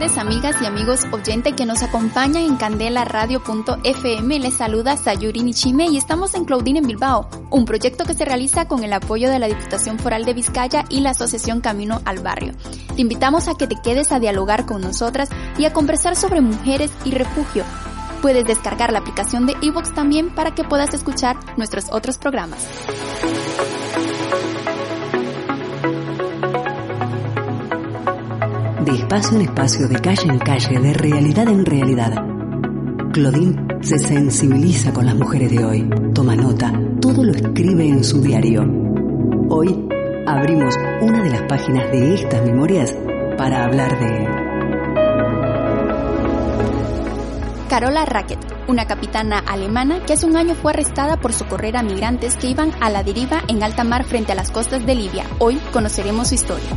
Tardes amigas y amigos oyente que nos acompañan en candelaradio.fm. Les saluda Sayuri Nichime y estamos en Claudine en Bilbao, un proyecto que se realiza con el apoyo de la Diputación Foral de Vizcaya y la Asociación Camino al Barrio. Te invitamos a que te quedes a dialogar con nosotras y a conversar sobre mujeres y refugio. Puedes descargar la aplicación de Evox también para que puedas escuchar nuestros otros programas. De espacio en espacio, de calle en calle, de realidad en realidad. Claudine se sensibiliza con las mujeres de hoy, toma nota, todo lo escribe en su diario. Hoy abrimos una de las páginas de estas memorias para hablar de... Carola Racket, una capitana alemana que hace un año fue arrestada por socorrer a migrantes que iban a la deriva en alta mar frente a las costas de Libia. Hoy conoceremos su historia.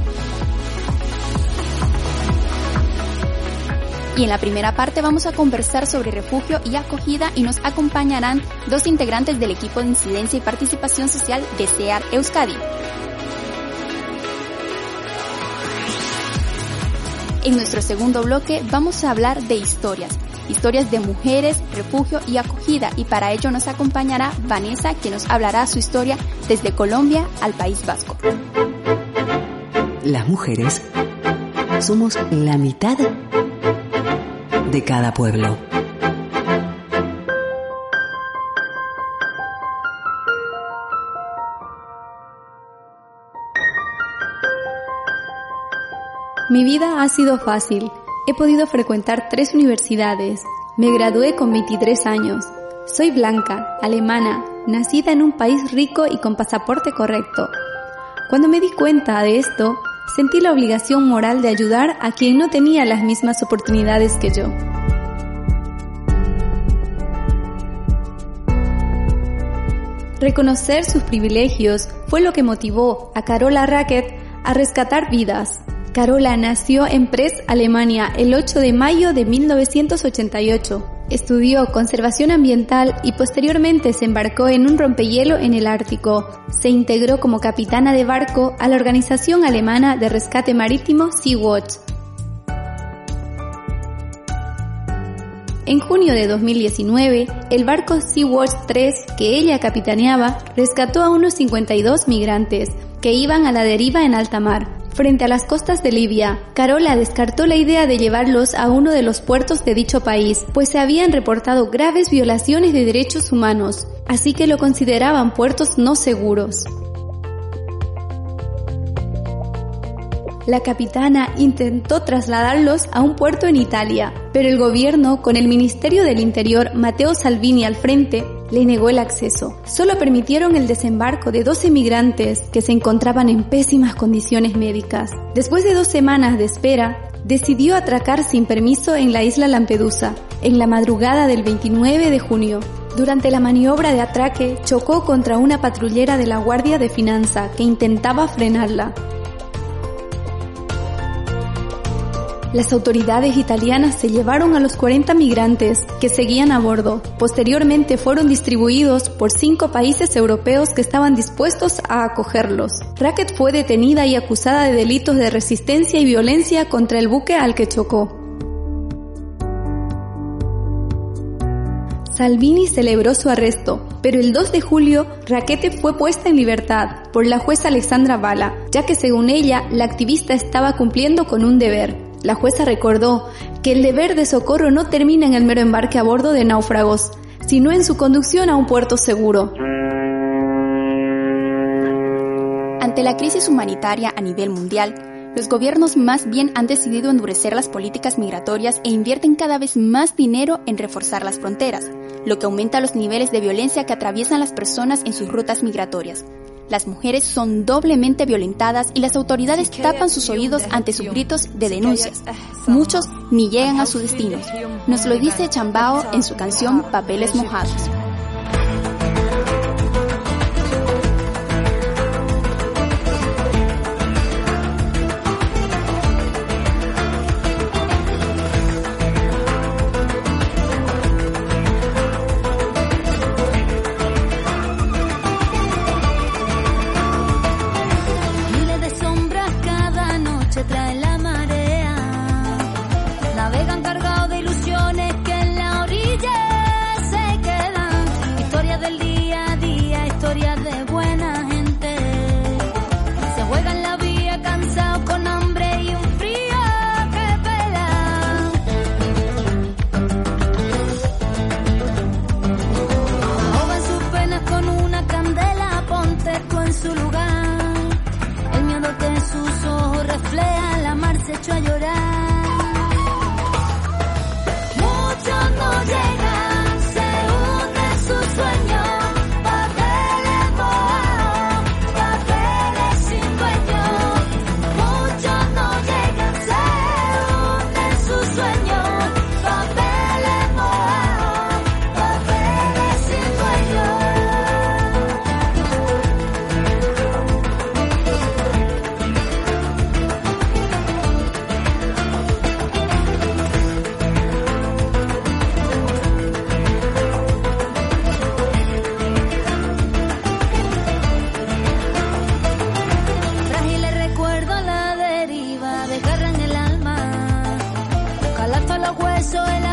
Y en la primera parte vamos a conversar sobre refugio y acogida y nos acompañarán dos integrantes del equipo de incidencia y participación social de SEAR Euskadi. En nuestro segundo bloque vamos a hablar de historias, historias de mujeres, refugio y acogida y para ello nos acompañará Vanessa que nos hablará su historia desde Colombia al País Vasco. Las mujeres somos la mitad de cada pueblo. Mi vida ha sido fácil. He podido frecuentar tres universidades. Me gradué con 23 años. Soy blanca, alemana, nacida en un país rico y con pasaporte correcto. Cuando me di cuenta de esto, sentí la obligación moral de ayudar a quien no tenía las mismas oportunidades que yo. Reconocer sus privilegios fue lo que motivó a Carola Racket a rescatar vidas. Carola nació en Press, Alemania, el 8 de mayo de 1988. Estudió conservación ambiental y posteriormente se embarcó en un rompehielo en el Ártico. Se integró como capitana de barco a la organización alemana de rescate marítimo Sea-Watch. En junio de 2019, el barco Sea-Watch 3 que ella capitaneaba rescató a unos 52 migrantes que iban a la deriva en alta mar. Frente a las costas de Libia, Carola descartó la idea de llevarlos a uno de los puertos de dicho país, pues se habían reportado graves violaciones de derechos humanos, así que lo consideraban puertos no seguros. La capitana intentó trasladarlos a un puerto en Italia, pero el gobierno, con el Ministerio del Interior Matteo Salvini al frente, le negó el acceso. Solo permitieron el desembarco de 12 migrantes que se encontraban en pésimas condiciones médicas. Después de dos semanas de espera, decidió atracar sin permiso en la isla Lampedusa, en la madrugada del 29 de junio. Durante la maniobra de atraque, chocó contra una patrullera de la Guardia de Finanza que intentaba frenarla. Las autoridades italianas se llevaron a los 40 migrantes que seguían a bordo. Posteriormente fueron distribuidos por cinco países europeos que estaban dispuestos a acogerlos. Racket fue detenida y acusada de delitos de resistencia y violencia contra el buque al que chocó. Salvini celebró su arresto, pero el 2 de julio Raquete fue puesta en libertad por la jueza Alexandra Bala, ya que según ella la activista estaba cumpliendo con un deber, la jueza recordó que el deber de socorro no termina en el mero embarque a bordo de náufragos, sino en su conducción a un puerto seguro. Ante la crisis humanitaria a nivel mundial, los gobiernos más bien han decidido endurecer las políticas migratorias e invierten cada vez más dinero en reforzar las fronteras, lo que aumenta los niveles de violencia que atraviesan las personas en sus rutas migratorias. Las mujeres son doblemente violentadas y las autoridades tapan sus oídos ante sus gritos de denuncias. Muchos ni llegan a su destino. Nos lo dice Chambao en su canción Papeles Mojados. hueso el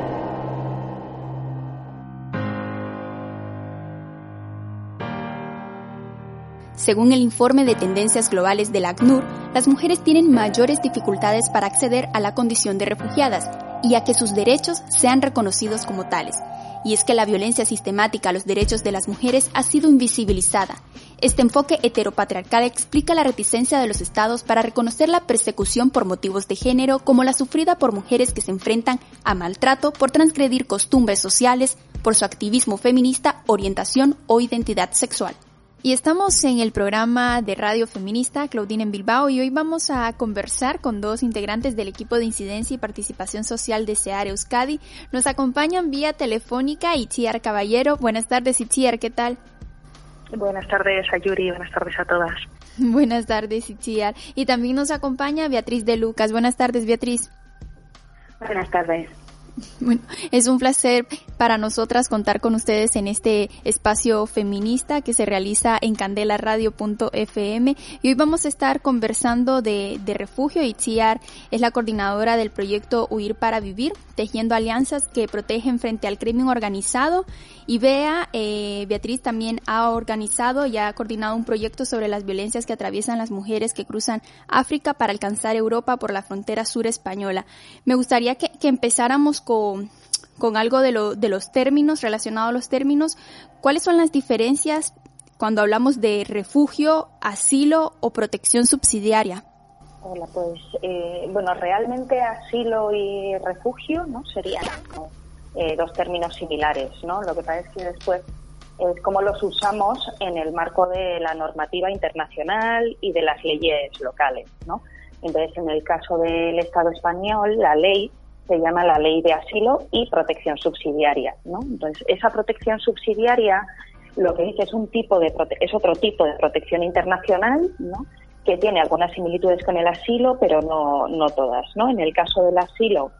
Según el informe de tendencias globales del ACNUR, las mujeres tienen mayores dificultades para acceder a la condición de refugiadas y a que sus derechos sean reconocidos como tales. Y es que la violencia sistemática a los derechos de las mujeres ha sido invisibilizada. Este enfoque heteropatriarcal explica la reticencia de los estados para reconocer la persecución por motivos de género como la sufrida por mujeres que se enfrentan a maltrato por transgredir costumbres sociales, por su activismo feminista, orientación o identidad sexual. Y estamos en el programa de Radio Feminista Claudine en Bilbao y hoy vamos a conversar con dos integrantes del equipo de incidencia y participación social de SEAR Euskadi. Nos acompañan vía telefónica Itziar Caballero. Buenas tardes Itziar, ¿qué tal? Buenas tardes a Yuri, buenas tardes a todas. Buenas tardes, Itziar. Y también nos acompaña Beatriz de Lucas. Buenas tardes, Beatriz. Buenas tardes. Bueno, es un placer para nosotras contar con ustedes en este espacio feminista que se realiza en candelaradio.fm y hoy vamos a estar conversando de, de refugio. Itziar es la coordinadora del proyecto Huir para Vivir, tejiendo alianzas que protegen frente al crimen organizado y Bea, eh, Beatriz también ha organizado y ha coordinado un proyecto sobre las violencias que atraviesan las mujeres que cruzan África para alcanzar Europa por la frontera sur española. Me gustaría que, que empezáramos con, con algo de, lo, de los términos, relacionado a los términos. ¿Cuáles son las diferencias cuando hablamos de refugio, asilo o protección subsidiaria? Hola, pues eh, bueno, realmente asilo y refugio no serían eh, dos términos similares, ¿no? Lo que pasa es que después es como los usamos en el marco de la normativa internacional y de las leyes locales, ¿no? Entonces, en el caso del Estado español, la ley se llama la Ley de Asilo y Protección Subsidiaria, ¿no? Entonces, esa protección subsidiaria lo que dice es un tipo de es otro tipo de protección internacional, ¿no? que tiene algunas similitudes con el asilo, pero no, no todas, ¿no? En el caso del asilo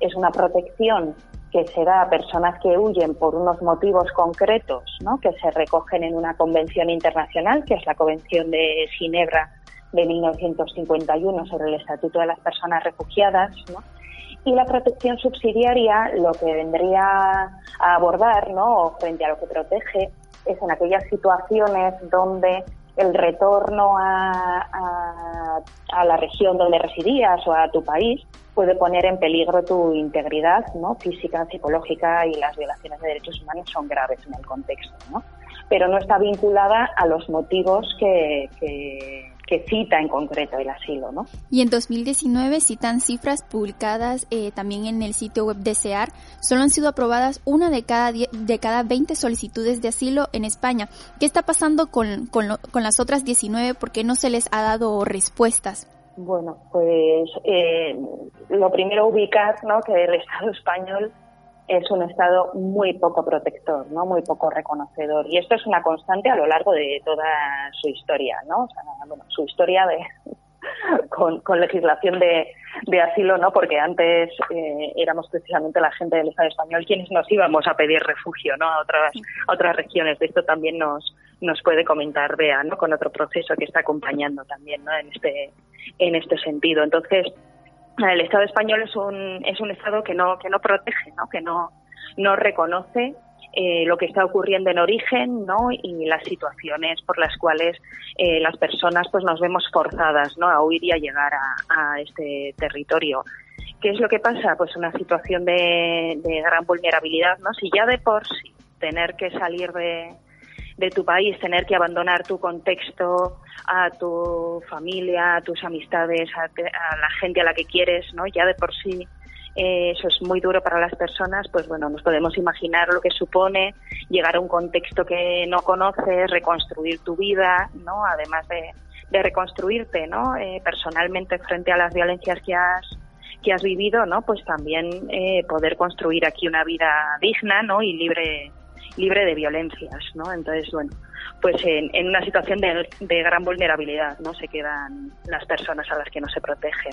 es una protección que se da a personas que huyen por unos motivos concretos, ¿no? que se recogen en una convención internacional, que es la Convención de Ginebra de 1951 sobre el Estatuto de las Personas Refugiadas, ¿no? Y la protección subsidiaria lo que vendría a abordar, ¿no? frente a lo que protege, es en aquellas situaciones donde el retorno a, a, la región donde residías o a tu país puede poner en peligro tu integridad ¿no? física, psicológica y las violaciones de derechos humanos son graves en el contexto, ¿no? pero no está vinculada a los motivos que, que, que cita en concreto el asilo, ¿no? Y en 2019 citan cifras publicadas eh, también en el sitio web de SEAR. Solo han sido aprobadas una de cada, de cada 20 solicitudes de asilo en España. ¿Qué está pasando con, con, con las otras 19? ¿Por qué no se les ha dado respuestas? Bueno, pues eh, lo primero ubicar ¿no? que el Estado español es un Estado muy poco protector, ¿no? muy poco reconocedor. Y esto es una constante a lo largo de toda su historia, ¿no? O sea, bueno, su historia de, con, legislación de, asilo, ¿no? Porque antes eh, éramos precisamente la gente del Estado español quienes nos íbamos a pedir refugio, ¿no? A otras, a otras regiones. De esto también nos, nos puede comentar Bea, ¿no? Con otro proceso que está acompañando también, ¿no? En este, en este sentido. Entonces, el Estado español es un, es un Estado que no, que no protege, ¿no? que no, no reconoce eh, lo que está ocurriendo en origen ¿no? y las situaciones por las cuales eh, las personas pues nos vemos forzadas ¿no? a huir y a llegar a, este territorio. ¿Qué es lo que pasa? Pues una situación de, de gran vulnerabilidad. ¿no? Si ya de por sí tener que salir de, de tu país, tener que abandonar tu contexto, a tu familia, a tus amistades, a, la gente a la que quieres, ¿no? Ya de por sí eh, eso es muy duro para las personas, pues bueno, nos podemos imaginar lo que supone llegar a un contexto que no conoces, reconstruir tu vida, ¿no? Además de, reconstruirte, ¿no? Eh, personalmente frente a las violencias que has que has vivido, ¿no? Pues también eh, poder construir aquí una vida digna, ¿no? Y libre libre de violencias, ¿no? Entonces, bueno, pues en, en una situación de, de, gran vulnerabilidad, ¿no? Se quedan las personas a las que no se protege.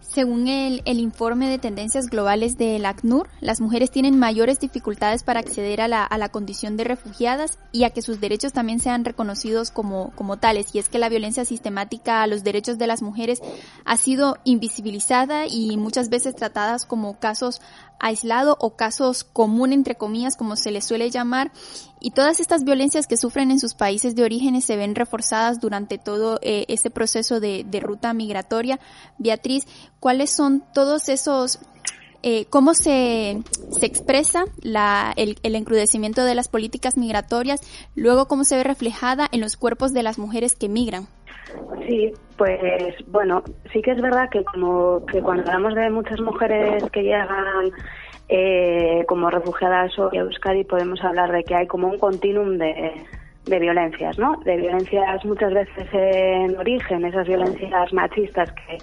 Según el, el, informe de tendencias globales del ACNUR, las mujeres tienen mayores dificultades para acceder a la, a la, condición de refugiadas y a que sus derechos también sean reconocidos como, como tales. Y es que la violencia sistemática a los derechos de las mujeres ha sido invisibilizada y muchas veces tratadas como casos aislados o casos común entre comillas como se les suele llamar y todas estas violencias que sufren en sus países de orígenes se ven reforzadas durante todo eh, ese proceso de, de ruta migratoria. Beatriz, cuáles son todos esos eh, cómo se, se expresa la, el, el, encrudecimiento de las políticas migratorias, luego cómo se ve reflejada en los cuerpos de las mujeres que migran. Sí, pues bueno, sí que es verdad que como que cuando hablamos de muchas mujeres que llegan eh, como refugiadas hoy a Euskadi podemos hablar de que hay como un continuum de, de violencias, ¿no? De violencias muchas veces en origen, esas violencias machistas que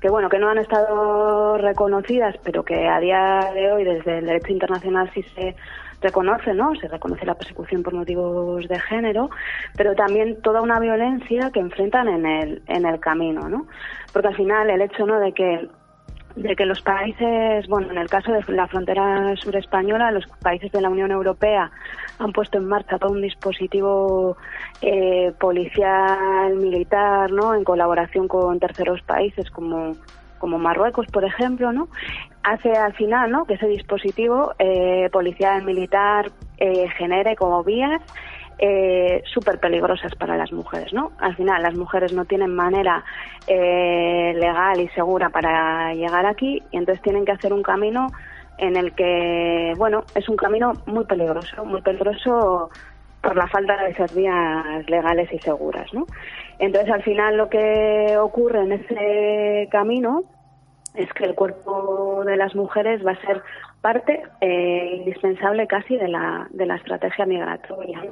que bueno, que no han estado reconocidas, pero que a día de hoy desde el derecho internacional sí se reconoce, ¿no? Se reconoce la persecución por motivos de género, pero también toda una violencia que enfrentan en el, en el camino, ¿no? Porque al final el hecho, ¿no? De que de que los países, bueno, en el caso de la frontera sur española, los países de la Unión Europea han puesto en marcha todo un dispositivo eh, policial, militar, ¿no? En colaboración con terceros países como como Marruecos, por ejemplo, ¿no? Hace al final, ¿no? Que ese dispositivo eh, policial militar eh, genere como vías eh, súper peligrosas para las mujeres, ¿no? Al final, las mujeres no tienen manera eh, legal y segura para llegar aquí y entonces tienen que hacer un camino en el que, bueno, es un camino muy peligroso, muy peligroso por la falta de esas vías legales y seguras, ¿no? Entonces, al final, lo que ocurre en ese camino es que el cuerpo de las mujeres va a ser parte eh, indispensable casi de la, de la estrategia migratoria.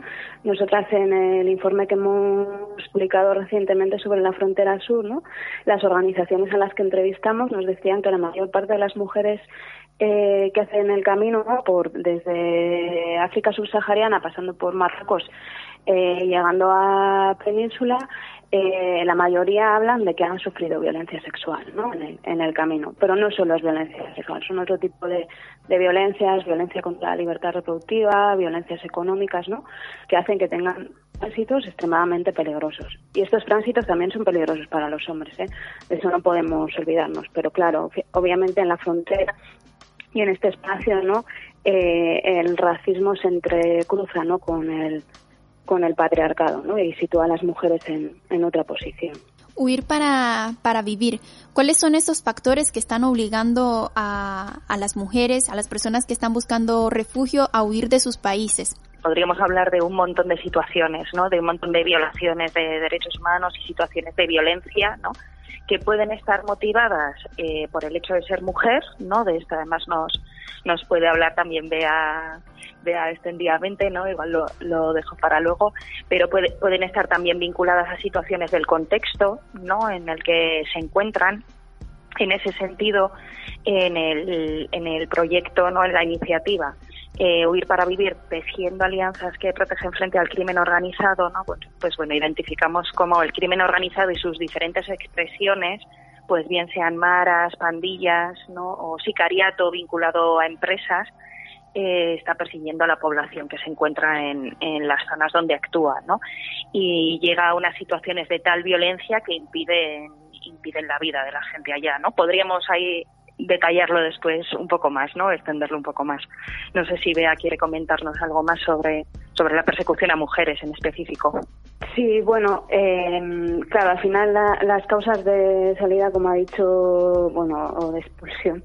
Nosotras en el informe que hemos publicado recientemente sobre la frontera sur, ¿no? las organizaciones a las que entrevistamos nos decían que la mayor parte de las mujeres eh, que hacen el camino por desde África subsahariana pasando por Marruecos eh, llegando a Península eh, la mayoría hablan de que han sufrido violencia sexual ¿no? en, el, camino, pero no solo es violencia sexual, son otro tipo de, violencias, violencia contra la libertad reproductiva, violencias económicas, ¿no? que hacen que tengan tránsitos extremadamente peligrosos. Y estos tránsitos también son peligrosos para los hombres, ¿eh? de eso no podemos olvidarnos, pero claro, obviamente en la frontera y en este espacio, ¿no? Eh, el racismo se entrecruza, ¿no? Con el con el patriarcado ¿no? y sitúa a las mujeres en, en otra posición. Huir para, para vivir. ¿Cuáles son esos factores que están obligando a, a las mujeres, a las personas que están buscando refugio, a huir de sus países? podríamos hablar de un montón de situaciones, ¿no? De un montón de violaciones de derechos humanos y situaciones de violencia, ¿no? Que pueden estar motivadas eh, por el hecho de ser mujer, ¿no? De esto además nos nos puede hablar también vea vea extendidamente, ¿no? Igual lo, lo dejo para luego, pero pueden estar también vinculadas a situaciones del contexto, ¿no? En el que se encuentran. En ese sentido, en el, en el proyecto, ¿no? En la iniciativa, eh, Huir para Vivir, tejiendo alianzas que protegen frente al crimen organizado, ¿no? Pues, pues bueno, identificamos como el crimen organizado y sus diferentes expresiones pues bien sean maras, pandillas, ¿no? o sicariato vinculado a empresas, eh, está persiguiendo a la población que se encuentra en, en, las zonas donde actúa, ¿no? Y llega a unas situaciones de tal violencia que impiden, impiden la vida de la gente allá, ¿no? Podríamos ahí detallarlo después un poco más, ¿no? Extenderlo un poco más. No sé si Bea quiere comentarnos algo más sobre, sobre la persecución a mujeres en específico. Sí, bueno, eh, claro, al final las causas de salida, como ha dicho, bueno, o de expulsión,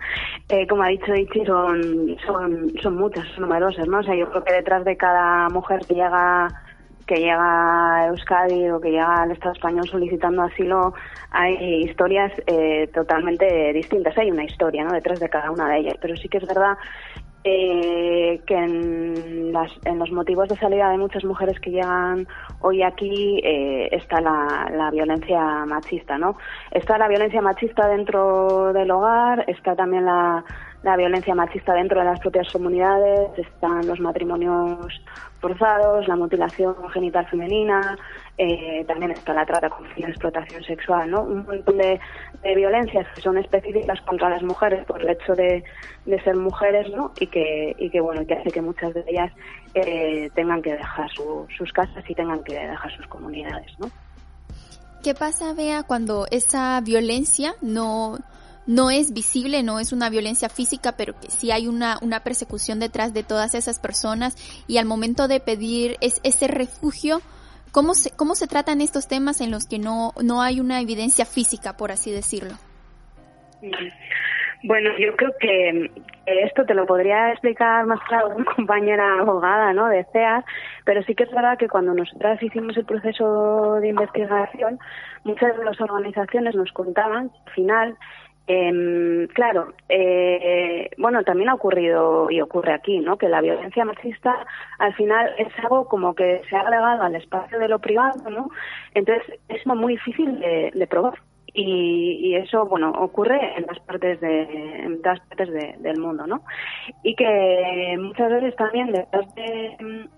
eh, como ha dicho Ichi, son, son, son muchas, son numerosas, ¿no? O sea, yo creo que detrás de cada mujer que llega que llega a Euskadi o que llega al Estado español solicitando asilo, hay historias eh, totalmente distintas. Hay una historia ¿no? detrás de cada una de ellas, pero sí que es verdad eh, que en, las, en, los motivos de salida de muchas mujeres que llegan hoy aquí eh, está la, la, violencia machista, ¿no? Está la violencia machista dentro del hogar, está también la, la violencia machista dentro de las propias comunidades, están los matrimonios forzados, la mutilación genital femenina, eh, también está la trata con fines de explotación sexual, ¿no? Un montón de, violencias que son específicas contra las mujeres por el hecho de, ser mujeres, ¿no? Y que, y que, bueno, que hace que muchas de ellas eh, tengan que dejar sus casas y tengan que dejar sus comunidades, ¿no? ¿Qué pasa, Bea, cuando esa violencia no no es visible, no es una violencia física, pero que sí hay una, una persecución detrás de todas esas personas y al momento de pedir es, ese refugio, ¿cómo se, ¿cómo se tratan estos temas en los que no, no hay una evidencia física, por así decirlo? Bueno, yo creo que esto te lo podría explicar mejor una compañera abogada, ¿no? De CEAS, pero sí que es verdad que cuando nosotras hicimos el proceso de investigación, muchas de las organizaciones nos contaban, al final, eh, claro, eh, bueno, también ha ocurrido y ocurre aquí, ¿no? Que la violencia machista al final es algo como que se ha agregado al espacio de lo privado, ¿no? Entonces es muy difícil de, probar Y, eso, bueno, ocurre en las partes de, en todas partes del mundo, ¿no? Y que muchas veces también detrás de,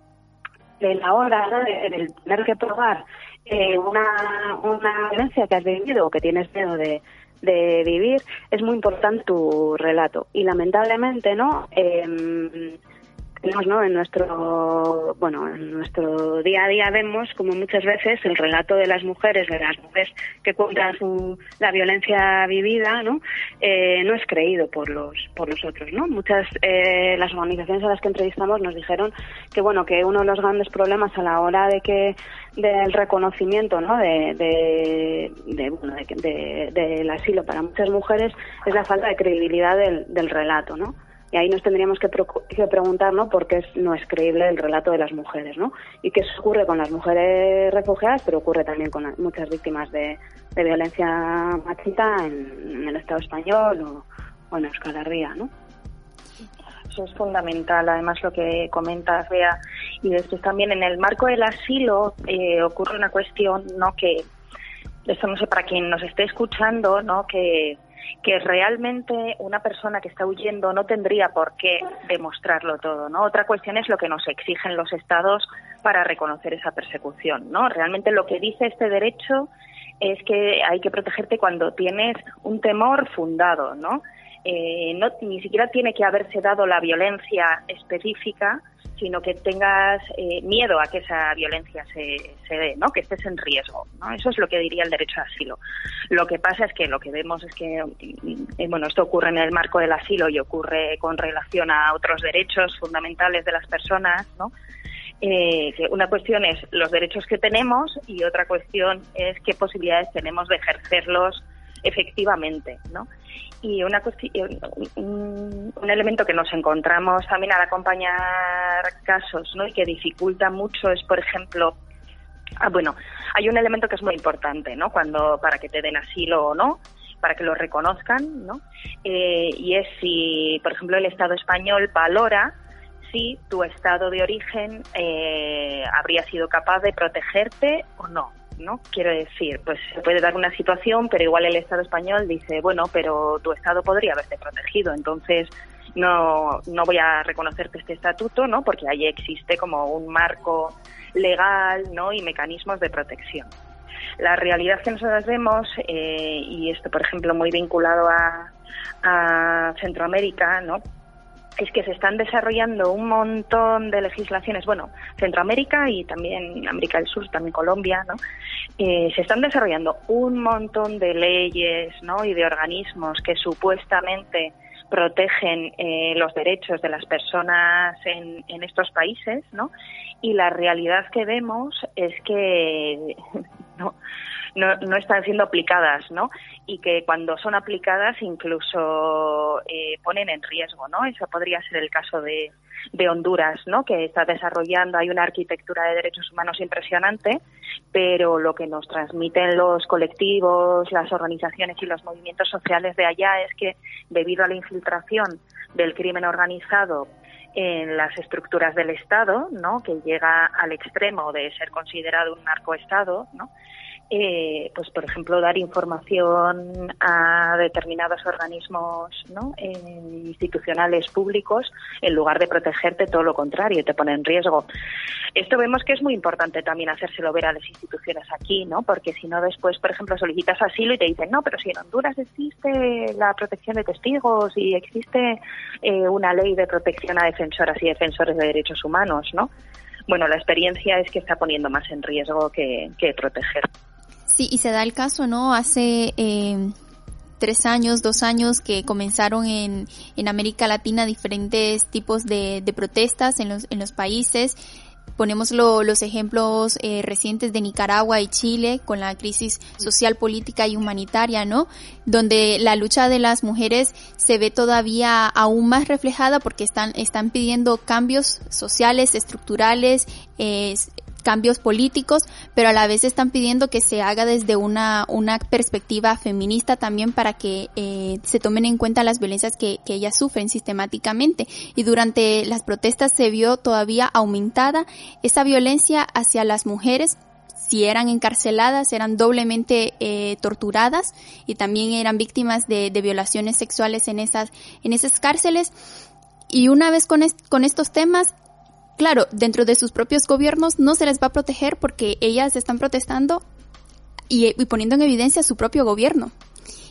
de la hora, ¿no? de, tener que probar eh, una, una violencia que has vivido o que tienes miedo de, de vivir, es muy importante tu relato. Y lamentablemente, ¿no? Eh, ¿no? En nuestro, bueno, en nuestro día a día vemos como muchas veces el relato de las mujeres, de las mujeres que cuentan su, la violencia vivida, ¿no? Eh, no es creído por los, por los otros, ¿no? Muchas, eh, las organizaciones a las que entrevistamos nos dijeron que, bueno, que uno de los grandes problemas a la hora de que, del reconocimiento, ¿no? De, de, de bueno, de, del asilo para muchas mujeres es la falta de credibilidad del, del relato, ¿no? Y ahí nos tendríamos que, preguntar ¿no? por qué no es creíble el relato de las mujeres. ¿no? Y qué ocurre con las mujeres refugiadas, pero ocurre también con muchas víctimas de, violencia machista en, el Estado español o, en Euskal. ¿no? Eso es fundamental, además lo que comentas, Bea. Y después también en el marco del asilo eh, ocurre una cuestión, ¿no? Que, esto no sé para quien nos esté escuchando, ¿no? Que que realmente una persona que está huyendo no tendría por qué demostrarlo todo, ¿no? Otra cuestión es lo que nos exigen los estados para reconocer esa persecución, ¿no? Realmente lo que dice este derecho es que hay que protegerte cuando tienes un temor fundado, ¿no? Eh, no ni siquiera tiene que haberse dado la violencia específica, sino que tengas eh, miedo a que esa violencia se, se dé, ¿no? que estés en riesgo. ¿no? Eso es lo que diría el derecho a asilo. Lo que pasa es que lo que vemos es que, eh, bueno, esto ocurre en el marco del asilo y ocurre con relación a otros derechos fundamentales de las personas, ¿no? Eh, una cuestión es los derechos que tenemos y otra cuestión es qué posibilidades tenemos de ejercerlos efectivamente, ¿no? Y una un, un, elemento que nos encontramos también al acompañar casos, ¿no? Y que dificulta mucho es, por ejemplo, ah, bueno, hay un elemento que es muy importante, ¿no? Cuando para que te den asilo o no, para que lo reconozcan, ¿no? Eh, y es si, por ejemplo, el Estado español valora si tu estado de origen eh, habría sido capaz de protegerte o no. ¿no? Quiero decir, pues se puede dar una situación, pero igual el Estado español dice, bueno, pero tu Estado podría haberte protegido, entonces no, no voy a reconocerte este estatuto, ¿no? Porque ahí existe como un marco legal, ¿no? Y mecanismos de protección. La realidad que nosotros vemos, eh, y esto, por ejemplo, muy vinculado a, a Centroamérica, ¿no? Es que se están desarrollando un montón de legislaciones, bueno, Centroamérica y también América del Sur, también Colombia, ¿no? Eh, se están desarrollando un montón de leyes, ¿no? Y de organismos que supuestamente protegen eh, los derechos de las personas en, en estos países, ¿no? Y la realidad que vemos es que no, no, no están siendo aplicadas, ¿no? Y que cuando son aplicadas incluso eh, ponen en riesgo, ¿no? Eso podría ser el caso de, de Honduras, ¿no? Que está desarrollando, hay una arquitectura de derechos humanos impresionante, pero lo que nos transmiten los colectivos, las organizaciones y los movimientos sociales de allá es que debido a la infiltración del crimen organizado en las estructuras del Estado, ¿no? que llega al extremo de ser considerado un narcoestado, ¿no? Eh, pues por ejemplo dar información a determinados organismos ¿no? eh, institucionales públicos en lugar de protegerte todo lo contrario te pone en riesgo esto vemos que es muy importante también hacérselo ver a las instituciones aquí no porque si no después por ejemplo solicitas asilo y te dicen no pero si en Honduras existe la protección de testigos y existe eh, una ley de protección a defensoras y defensores de derechos humanos no bueno, la experiencia es que está poniendo más en riesgo que, que proteger. Sí, y se da el caso, ¿no? Hace eh, tres años, dos años que comenzaron en, en América Latina diferentes tipos de, de protestas en los, en los países. Ponemos lo, los ejemplos eh, recientes de Nicaragua y Chile con la crisis social, política y humanitaria, ¿no? Donde la lucha de las mujeres se ve todavía aún más reflejada porque están, están pidiendo cambios sociales, estructurales, eh, cambios políticos, pero a la vez están pidiendo que se haga desde una, una perspectiva feminista también para que eh, se tomen en cuenta las violencias que, que ellas sufren sistemáticamente. Y durante las protestas se vio todavía aumentada esa violencia hacia las mujeres si eran encarceladas eran doblemente eh, torturadas y también eran víctimas de, violaciones sexuales en esas, en esas cárceles. Y una vez con, con estos temas, claro, dentro de sus propios gobiernos no se les va a proteger porque ellas están protestando y, y poniendo en evidencia su propio gobierno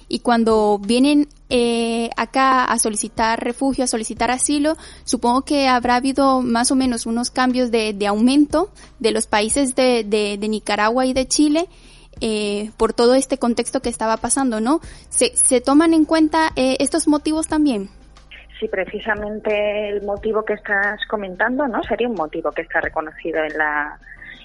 y cuando vienen eh, acá a solicitar refugio, a solicitar asilo, supongo que habrá habido más o menos unos cambios de, de aumento de los países de, de, de Nicaragua y de Chile eh, por todo este contexto que estaba pasando, ¿no? ¿Se, se toman en cuenta eh, estos motivos también? Sí, precisamente el motivo que estás comentando, ¿no? Sería un motivo que está reconocido en la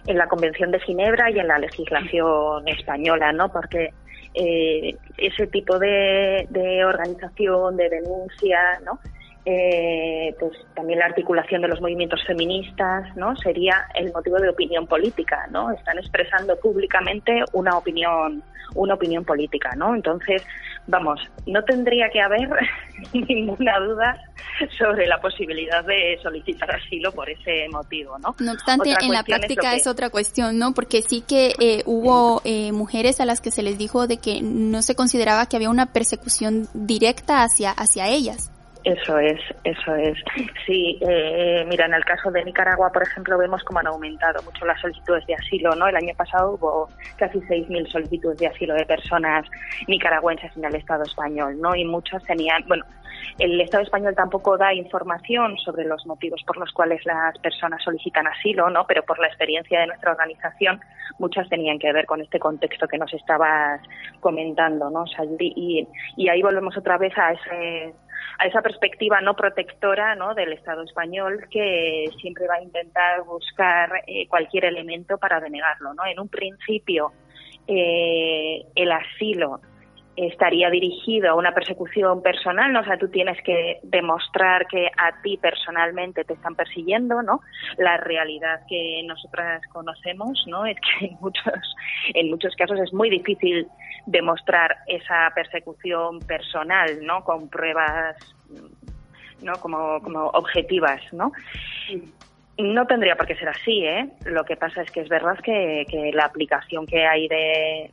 en la Convención de Ginebra y en la legislación española, ¿no? Porque eh, ese tipo de, de, organización, de denuncia, ¿no? Eh, pues también la articulación de los movimientos feministas, ¿no? Sería el motivo de opinión política, ¿no? Están expresando públicamente una opinión, una opinión política, ¿no? Entonces, vamos, no tendría que haber ninguna duda sobre la posibilidad de solicitar asilo por ese motivo, ¿no? No obstante, en la práctica es, otra cuestión, ¿no? Porque sí que eh, hubo eh, mujeres a las que se les dijo de que no se consideraba que había una persecución directa hacia hacia ellas. Eso es, eso es. Sí, eh, mira, en el caso de Nicaragua, por ejemplo, vemos cómo han aumentado mucho las solicitudes de asilo, ¿no? El año pasado hubo casi 6.000 solicitudes de asilo de personas nicaragüenses en el Estado español, ¿no? Y muchas tenían, bueno, el Estado español tampoco da información sobre los motivos por los cuales las personas solicitan asilo, ¿no? Pero por la experiencia de nuestra organización, muchas tenían que ver con este contexto que nos estabas comentando, ¿no? y, y ahí volvemos otra vez a ese a esa perspectiva no protectora ¿no? del Estado español que siempre va a intentar buscar eh, cualquier elemento para denegarlo. ¿no? En un principio, eh, el asilo estaría dirigido a una persecución personal, ¿no? o sea, tú tienes que demostrar que a ti personalmente te están persiguiendo, ¿no? La realidad que nosotras conocemos, ¿no? Es que en muchos, en muchos casos es muy difícil demostrar esa persecución personal, ¿no? Con pruebas, ¿no? Como, como objetivas, ¿no? No tendría por qué ser así, ¿eh? Lo que pasa es que es verdad que, la aplicación que hay de,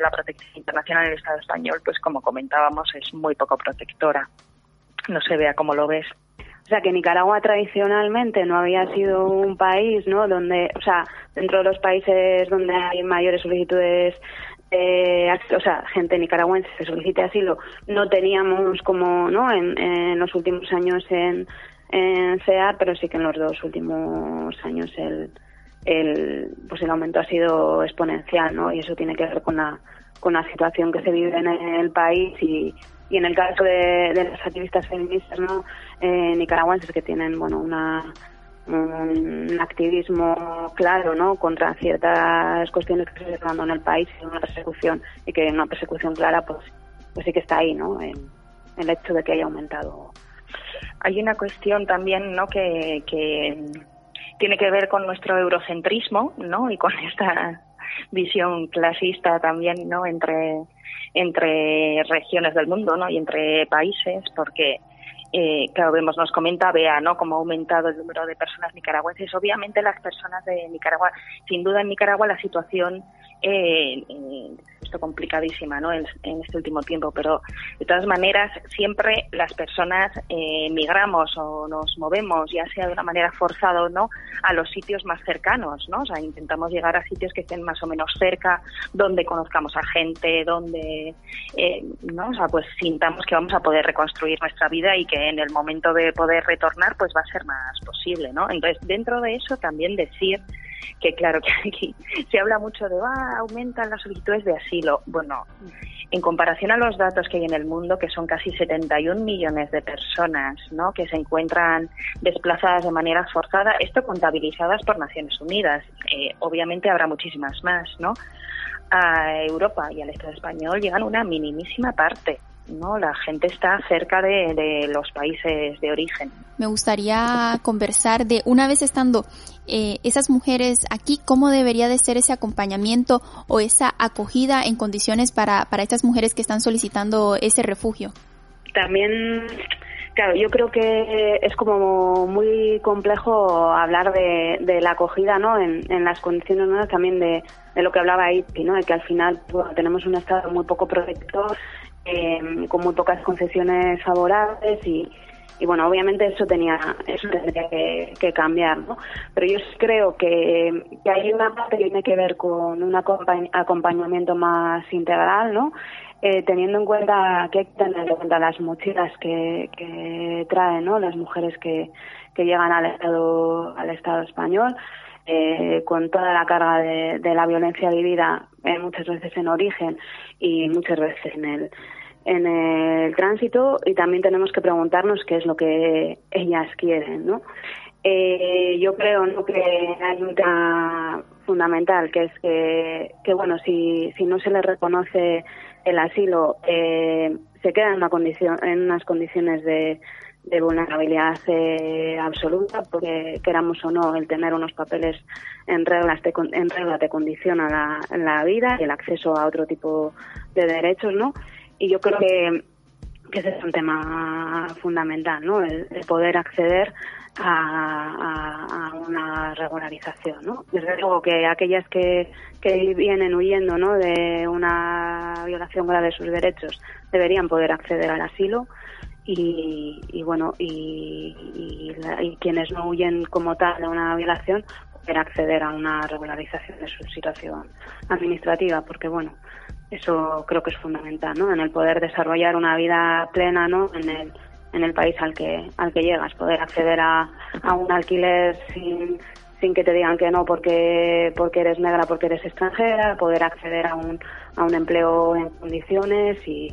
la protección internacional en el Estado español, pues como comentábamos, es muy poco protectora. No se vea cómo lo ves. O sea, que Nicaragua tradicionalmente no había sido un país, ¿no? Donde, o sea, dentro de los países donde hay mayores solicitudes eh, o sea, gente nicaragüense que solicite asilo, no teníamos como, ¿no? En los últimos años en, en CEAR, pero sí que en los dos últimos años el, el, pues el aumento ha sido exponencial, ¿no? Y eso tiene que ver con la, con la situación que se vive en el país y, y en el caso de, de las activistas feministas, ¿no? Eh, nicaragüenses que tienen, bueno, una un activismo claro no contra ciertas cuestiones que se están dando en el país y una persecución y que una persecución clara pues pues sí que está ahí no en el hecho de que haya aumentado hay una cuestión también, ¿no? Que, tiene que ver con nuestro eurocentrismo, ¿no? Y con esta visión clasista también, ¿no? Entre entre regiones del mundo, ¿no? Y entre países, porque eh, claro, vemos, nos comenta Bea, ¿no? Cómo ha aumentado el número de personas nicaragüenses. Obviamente las personas de Nicaragua, sin duda en Nicaragua la situación eh, esto complicadísima ¿no? En, este último tiempo, pero de todas maneras siempre las personas eh, migramos o nos movemos, ya sea de una manera forzada o no, a los sitios más cercanos, ¿no? O sea, intentamos llegar a sitios que estén más o menos cerca, donde conozcamos a gente, donde, eh, ¿no? O sea, pues sintamos que vamos a poder reconstruir nuestra vida y que en el momento de poder retornar, pues va a ser más posible, ¿no? Entonces, dentro de eso también decir que claro que aquí se habla mucho de ah, aumentan las solicitudes de asilo. Bueno, en comparación a los datos que hay en el mundo, que son casi 71 millones de personas ¿no? que se encuentran desplazadas de manera forzada, esto contabilizadas por Naciones Unidas. Eh, obviamente habrá muchísimas más, ¿no? A Europa y al Estado español llegan una minimísima parte. ¿No? La gente está cerca de, los países de origen. Me gustaría conversar de, una vez estando eh, esas mujeres aquí, cómo debería de ser ese acompañamiento o esa acogida en condiciones para, para estas mujeres que están solicitando ese refugio. También Claro, yo creo que es como muy complejo hablar de, la acogida, ¿no? En, las condiciones ¿no? también de, lo que hablaba ahí, ¿no? De que al final tenemos un Estado muy poco protector, eh, con muy pocas concesiones favorables y, y bueno, obviamente eso tenía, eso tendría que, cambiar, ¿no? Pero yo creo que, que, hay una parte que tiene que ver con un acompañamiento más integral, ¿no? Eh, teniendo en cuenta que hay que tener en cuenta las mochilas que, que traen ¿no? las mujeres que, que llegan al Estado, al Estado español, eh, con toda la carga de, la violencia vivida eh, muchas veces en origen y muchas veces en el, en el tránsito y también tenemos que preguntarnos qué es lo que ellas quieren, ¿no? yo creo ¿no? que hay un tema fundamental que es que, que bueno si, si no se les reconoce el asilo eh, se queda en, una condición, en unas condiciones de, vulnerabilidad eh, absoluta, porque queramos o no, el tener unos papeles en, reglas te, en regla te condiciona la, la, vida y el acceso a otro tipo de derechos, ¿no? Y yo creo que, que ese es un tema fundamental, ¿no? el poder acceder a, una regularización. ¿no? Desde luego que aquellas que, vienen huyendo ¿no? de una violación grave de sus derechos deberían poder acceder al asilo y, y bueno y, y, quienes no huyen como tal de una violación poder acceder a una regularización de su situación administrativa porque bueno eso creo que es fundamental ¿no? en el poder desarrollar una vida plena ¿no? en el en el país al que al que llegas, poder acceder a, a un alquiler sin, sin que te digan que no porque porque eres negra, porque eres extranjera, poder acceder a un, a un empleo en condiciones y,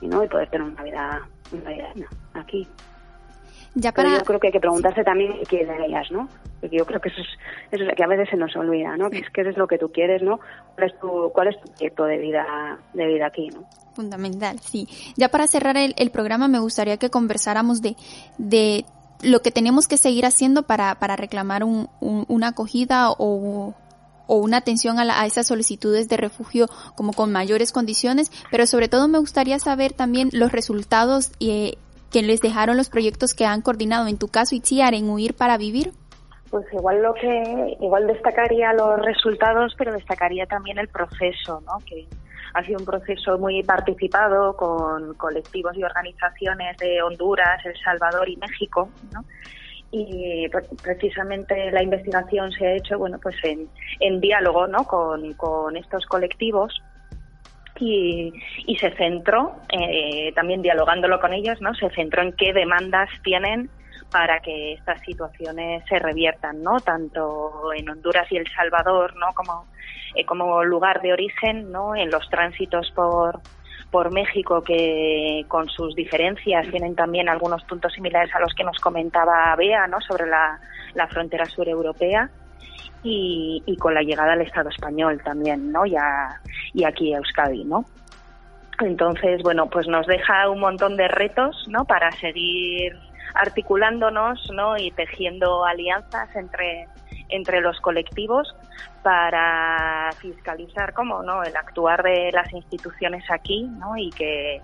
y no y poder tener una vida, una vida aquí. Ya para... yo creo que hay que preguntarse también qué quieren ellas, ¿no? Porque yo creo que eso es, eso es que a veces se nos olvida, ¿no? Que es que es lo que tú quieres, ¿no? ¿Cuál es tu, cuál es tu proyecto de vida, de vida aquí, ¿no? Fundamental, sí. Ya para cerrar el, el programa me gustaría que conversáramos de, de lo que tenemos que seguir haciendo para, para reclamar un, una acogida o, o una atención a, a, esas solicitudes de refugio como con mayores condiciones, pero sobre todo me gustaría saber también los resultados eh, que les dejaron los proyectos que han coordinado, en tu caso, Itziar, en Huir para Vivir? Pues igual lo que, igual destacaría los resultados, pero destacaría también el proceso, ¿no? Que ha sido un proceso muy participado con colectivos y organizaciones de Honduras, El Salvador y México, ¿no? y precisamente la investigación se ha hecho bueno pues en, en diálogo ¿no? con, con estos colectivos y, y se centró, eh, también dialogándolo con ellos, ¿no? se centró en qué demandas tienen para que estas situaciones se reviertan, ¿no? Tanto en Honduras y El Salvador, ¿no? Como, eh, como lugar de origen, ¿no? En los tránsitos por, por México, que con sus diferencias tienen también algunos puntos similares a los que nos comentaba Bea, ¿no? Sobre la, la frontera sur europea y, con la llegada al Estado español también, ¿no? Y, y aquí a Euskadi, ¿no? Entonces, bueno, pues nos deja un montón de retos, ¿no? Para seguir articulándonos, ¿no? Y tejiendo alianzas entre entre los colectivos para fiscalizar cómo no el actuar de las instituciones aquí ¿no? y que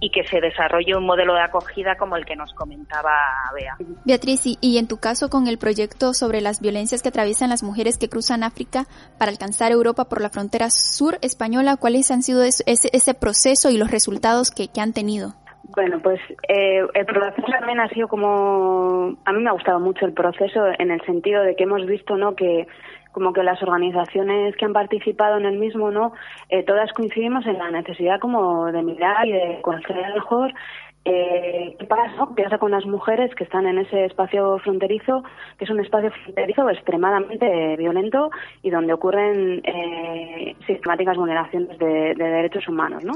y que se desarrolle un modelo de acogida como el que nos comentaba Bea. Beatriz, y, en tu caso con el proyecto sobre las violencias que atraviesan las mujeres que cruzan África para alcanzar Europa por la frontera sur española, ¿cuáles han sido ese, ese proceso y los resultados que, que han tenido? Bueno, pues eh, el proceso también ha sido como a mí me ha gustado mucho el proceso en el sentido de que hemos visto, ¿no? Que como que las organizaciones que han participado en el mismo, ¿no? Eh, todas coincidimos en la necesidad como de mirar y de conocer mejor eh, ¿Qué pasa? ¿Qué pasa con las mujeres que están en ese espacio fronterizo, que es un espacio fronterizo extremadamente violento y donde ocurren eh, sistemáticas vulneraciones de, derechos humanos, ¿no?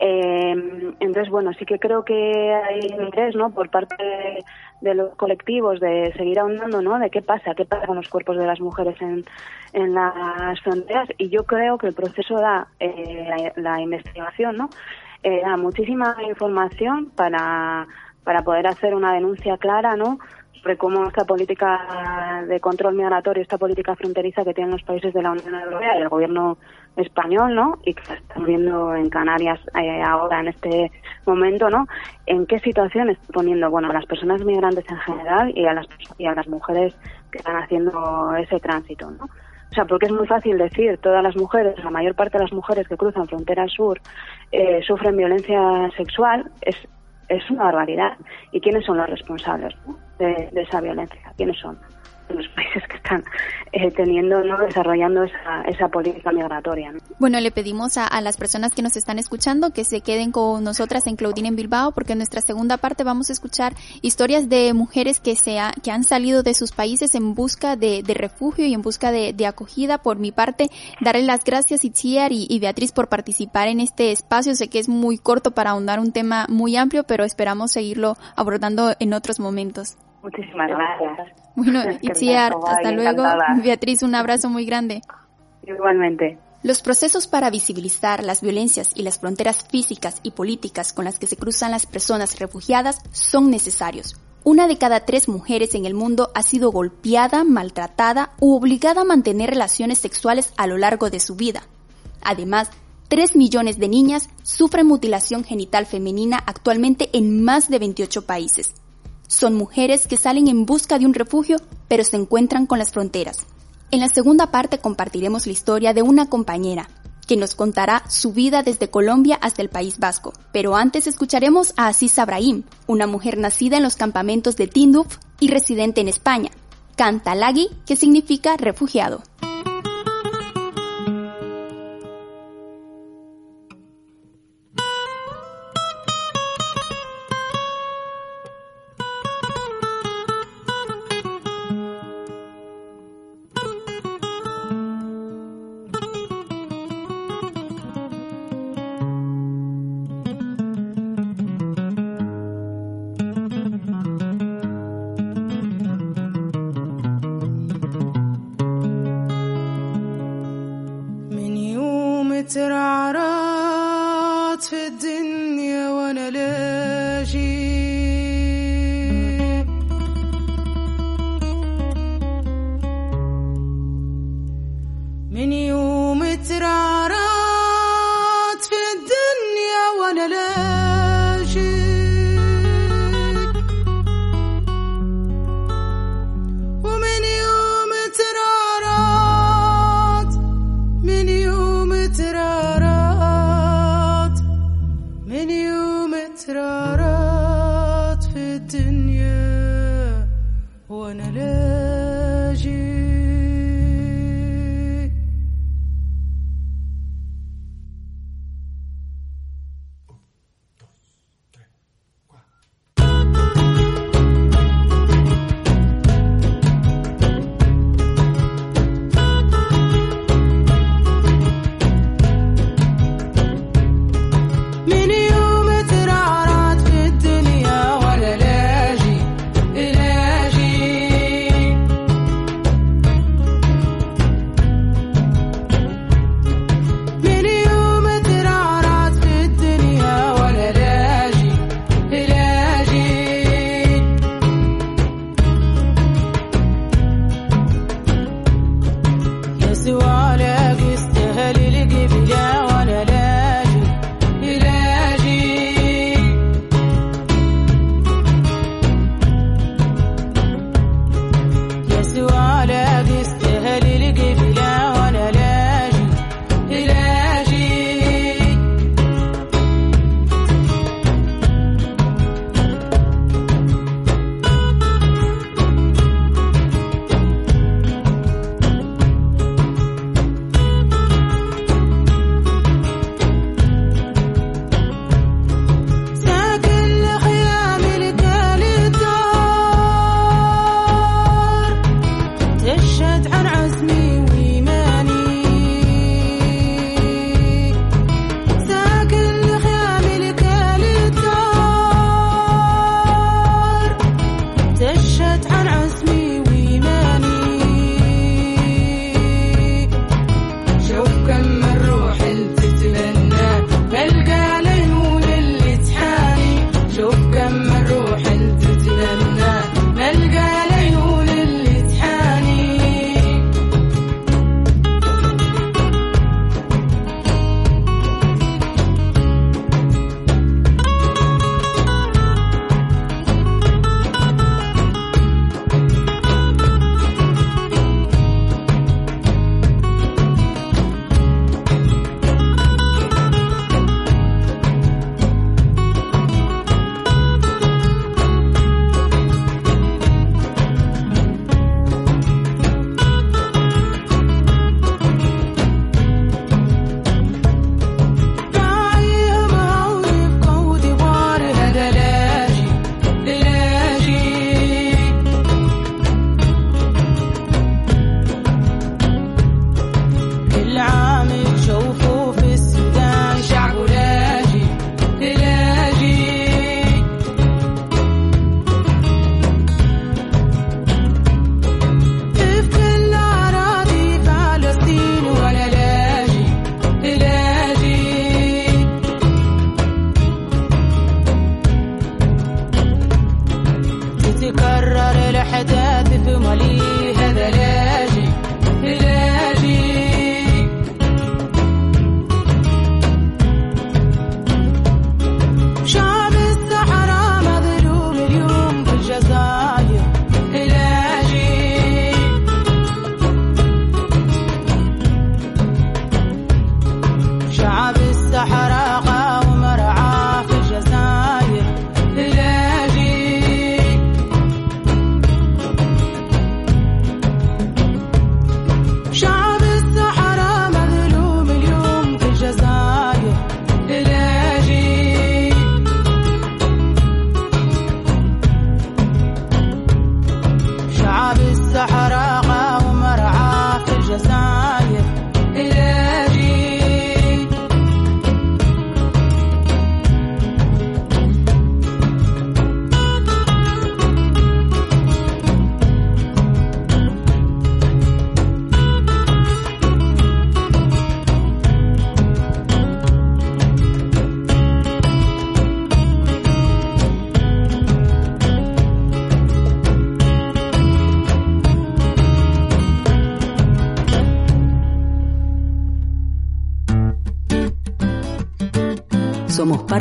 Eh, entonces, bueno, sí que creo que hay interés, ¿no? Por parte de, los colectivos de seguir ahondando, ¿no? De qué pasa, qué pasa con los cuerpos de las mujeres en, en las fronteras y yo creo que el proceso da la, la investigación, ¿no? eh, da muchísima información para, para poder hacer una denuncia clara, ¿no? sobre cómo esta política de control migratorio, esta política fronteriza que tienen los países de la Unión Europea y el gobierno español, ¿no? Y que estamos viendo en Canarias eh, ahora en este momento, ¿no? En qué situación está poniendo, bueno, a las personas migrantes en general y a las y a las mujeres que están haciendo ese tránsito, ¿no? O sea, porque es muy fácil decir, todas las mujeres, la mayor parte de las mujeres que cruzan frontera sur eh, sufren violencia sexual, es, es una barbaridad. ¿Y quiénes son los responsables de, de esa violencia? ¿Quiénes son? Los países que están eh, teniendo, ¿no? desarrollando esa, esa política migratoria. Bueno, le pedimos a, a, las personas que nos están escuchando que se queden con nosotras en Claudine en Bilbao, porque en nuestra segunda parte vamos a escuchar historias de mujeres que, se que han salido de sus países en busca de, de refugio y en busca de, de, acogida. Por mi parte, darle las gracias Itziar y, y Beatriz por participar en este espacio. Sé que es muy corto para ahondar un tema muy amplio, pero esperamos seguirlo abordando en otros momentos. Muchísimas gracias. Bueno, Itziar, hasta luego. Beatriz, un abrazo muy grande. Igualmente. Los procesos para visibilizar las violencias y las fronteras físicas y políticas con las que se cruzan las personas refugiadas son necesarios. Una de cada tres mujeres en el mundo ha sido golpeada, maltratada u obligada a mantener relaciones sexuales a lo largo de su vida. Además, 3 millones de niñas sufren mutilación genital femenina actualmente en más de 28 países. Son mujeres que salen en busca de un refugio, pero se encuentran con las fronteras. En la segunda parte compartiremos la historia de una compañera, que nos contará su vida desde Colombia hasta el País Vasco. Pero antes escucharemos a Aziz Abrahim, una mujer nacida en los campamentos de Tinduf y residente en España. Canta Lagui, que significa refugiado.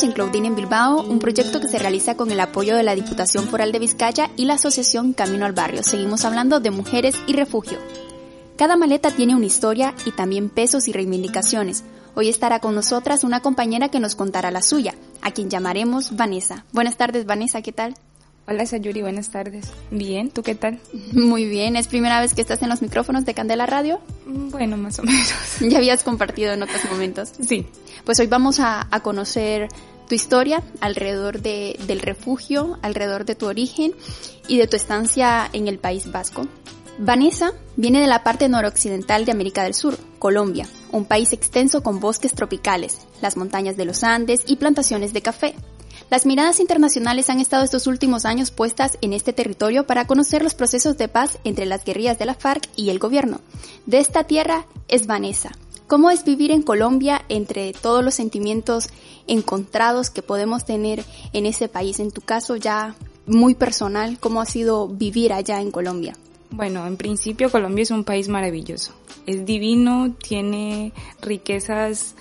continuamos en Claudine en Bilbao, un proyecto que se realiza con el apoyo de la Diputación Foral de Vizcaya y la Asociación Camino al Barrio. Seguimos hablando de mujeres y refugio. Cada maleta tiene una historia y también pesos y reivindicaciones. Hoy estará con nosotras una compañera que nos contará la suya, a quien llamaremos Vanessa. Buenas tardes, Vanessa, ¿qué tal? Hola Sayuri, buenas tardes. Bien, ¿tú qué tal? Muy bien, ¿es primera vez que estás en los micrófonos de Candela Radio? Mm, Bueno, más o menos. Ya habías compartido en otros momentos. Sí. Pues hoy vamos a, a conocer tu historia alrededor de, del refugio, alrededor de tu origen y de tu estancia en el País Vasco. Vanessa viene de la parte noroccidental de América del Sur, Colombia, un país extenso con bosques tropicales, las montañas de los Andes y plantaciones de café. Las miradas internacionales han estado estos últimos años puestas en este territorio para conocer los procesos de paz entre las guerrillas de la FARC y el gobierno. De esta tierra es Vanessa. ¿Cómo es vivir en Colombia entre todos los sentimientos encontrados que podemos tener en ese país? En tu caso ya muy personal, ¿cómo ha sido vivir allá en Colombia? Bueno, en principio Colombia es un país maravilloso. Es divino, tiene riquezas,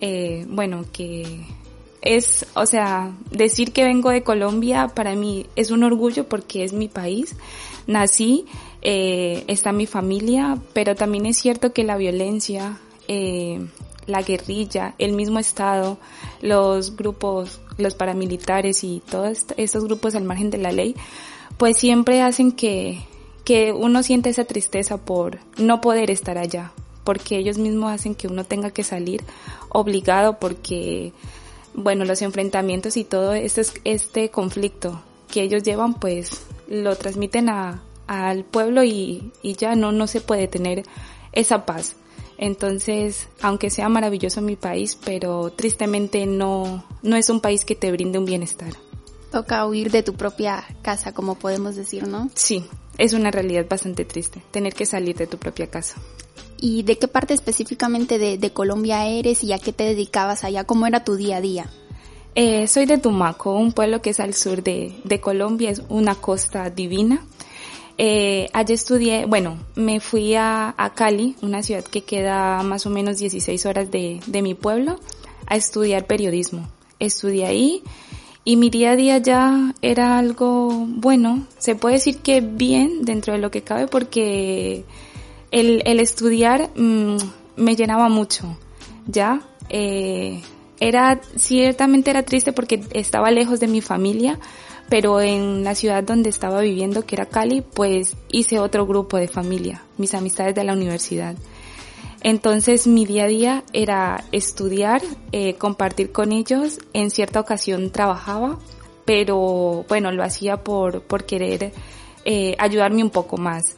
eh, bueno, que es, o sea, decir que vengo de Colombia para mí es un orgullo porque es mi país. Nací, eh, está mi familia, pero también es cierto que la violencia, eh, la guerrilla, el mismo Estado, los grupos, los paramilitares y todos estos grupos al margen de la ley, pues siempre hacen que, que uno siente esa tristeza por no poder estar allá, porque ellos mismos hacen que uno tenga que salir obligado porque, bueno, los enfrentamientos y todo este, este conflicto que ellos llevan, pues lo transmiten a, al pueblo y, y ya no, no se puede tener esa paz. Entonces, aunque sea maravilloso mi país, pero tristemente no, no es un país que te brinde un bienestar. Toca huir de tu propia casa, como podemos decir, ¿no? Sí, es una realidad bastante triste, tener que salir de tu propia casa. ¿Y de qué parte específicamente de, de Colombia eres y a qué te dedicabas allá? ¿Cómo era tu día a día? Eh, soy de Tumaco, un pueblo que es al sur de, de Colombia, es una costa divina. Eh, allí estudié, bueno, me fui a, a, Cali, una ciudad que queda más o menos 16 horas de, de mi pueblo, a estudiar periodismo. Estudié ahí y mi día a día ya era algo bueno, se puede decir que bien dentro de lo que cabe porque el, el estudiar mmm, me llenaba mucho, ya. Eh, era, ciertamente era triste porque estaba lejos de mi familia, pero en la ciudad donde estaba viviendo, que era Cali, pues hice otro grupo de familia, mis amistades de la universidad. Entonces mi día a día era estudiar, eh, compartir con ellos, en cierta ocasión trabajaba, pero bueno, lo hacía por, por querer eh, ayudarme un poco más.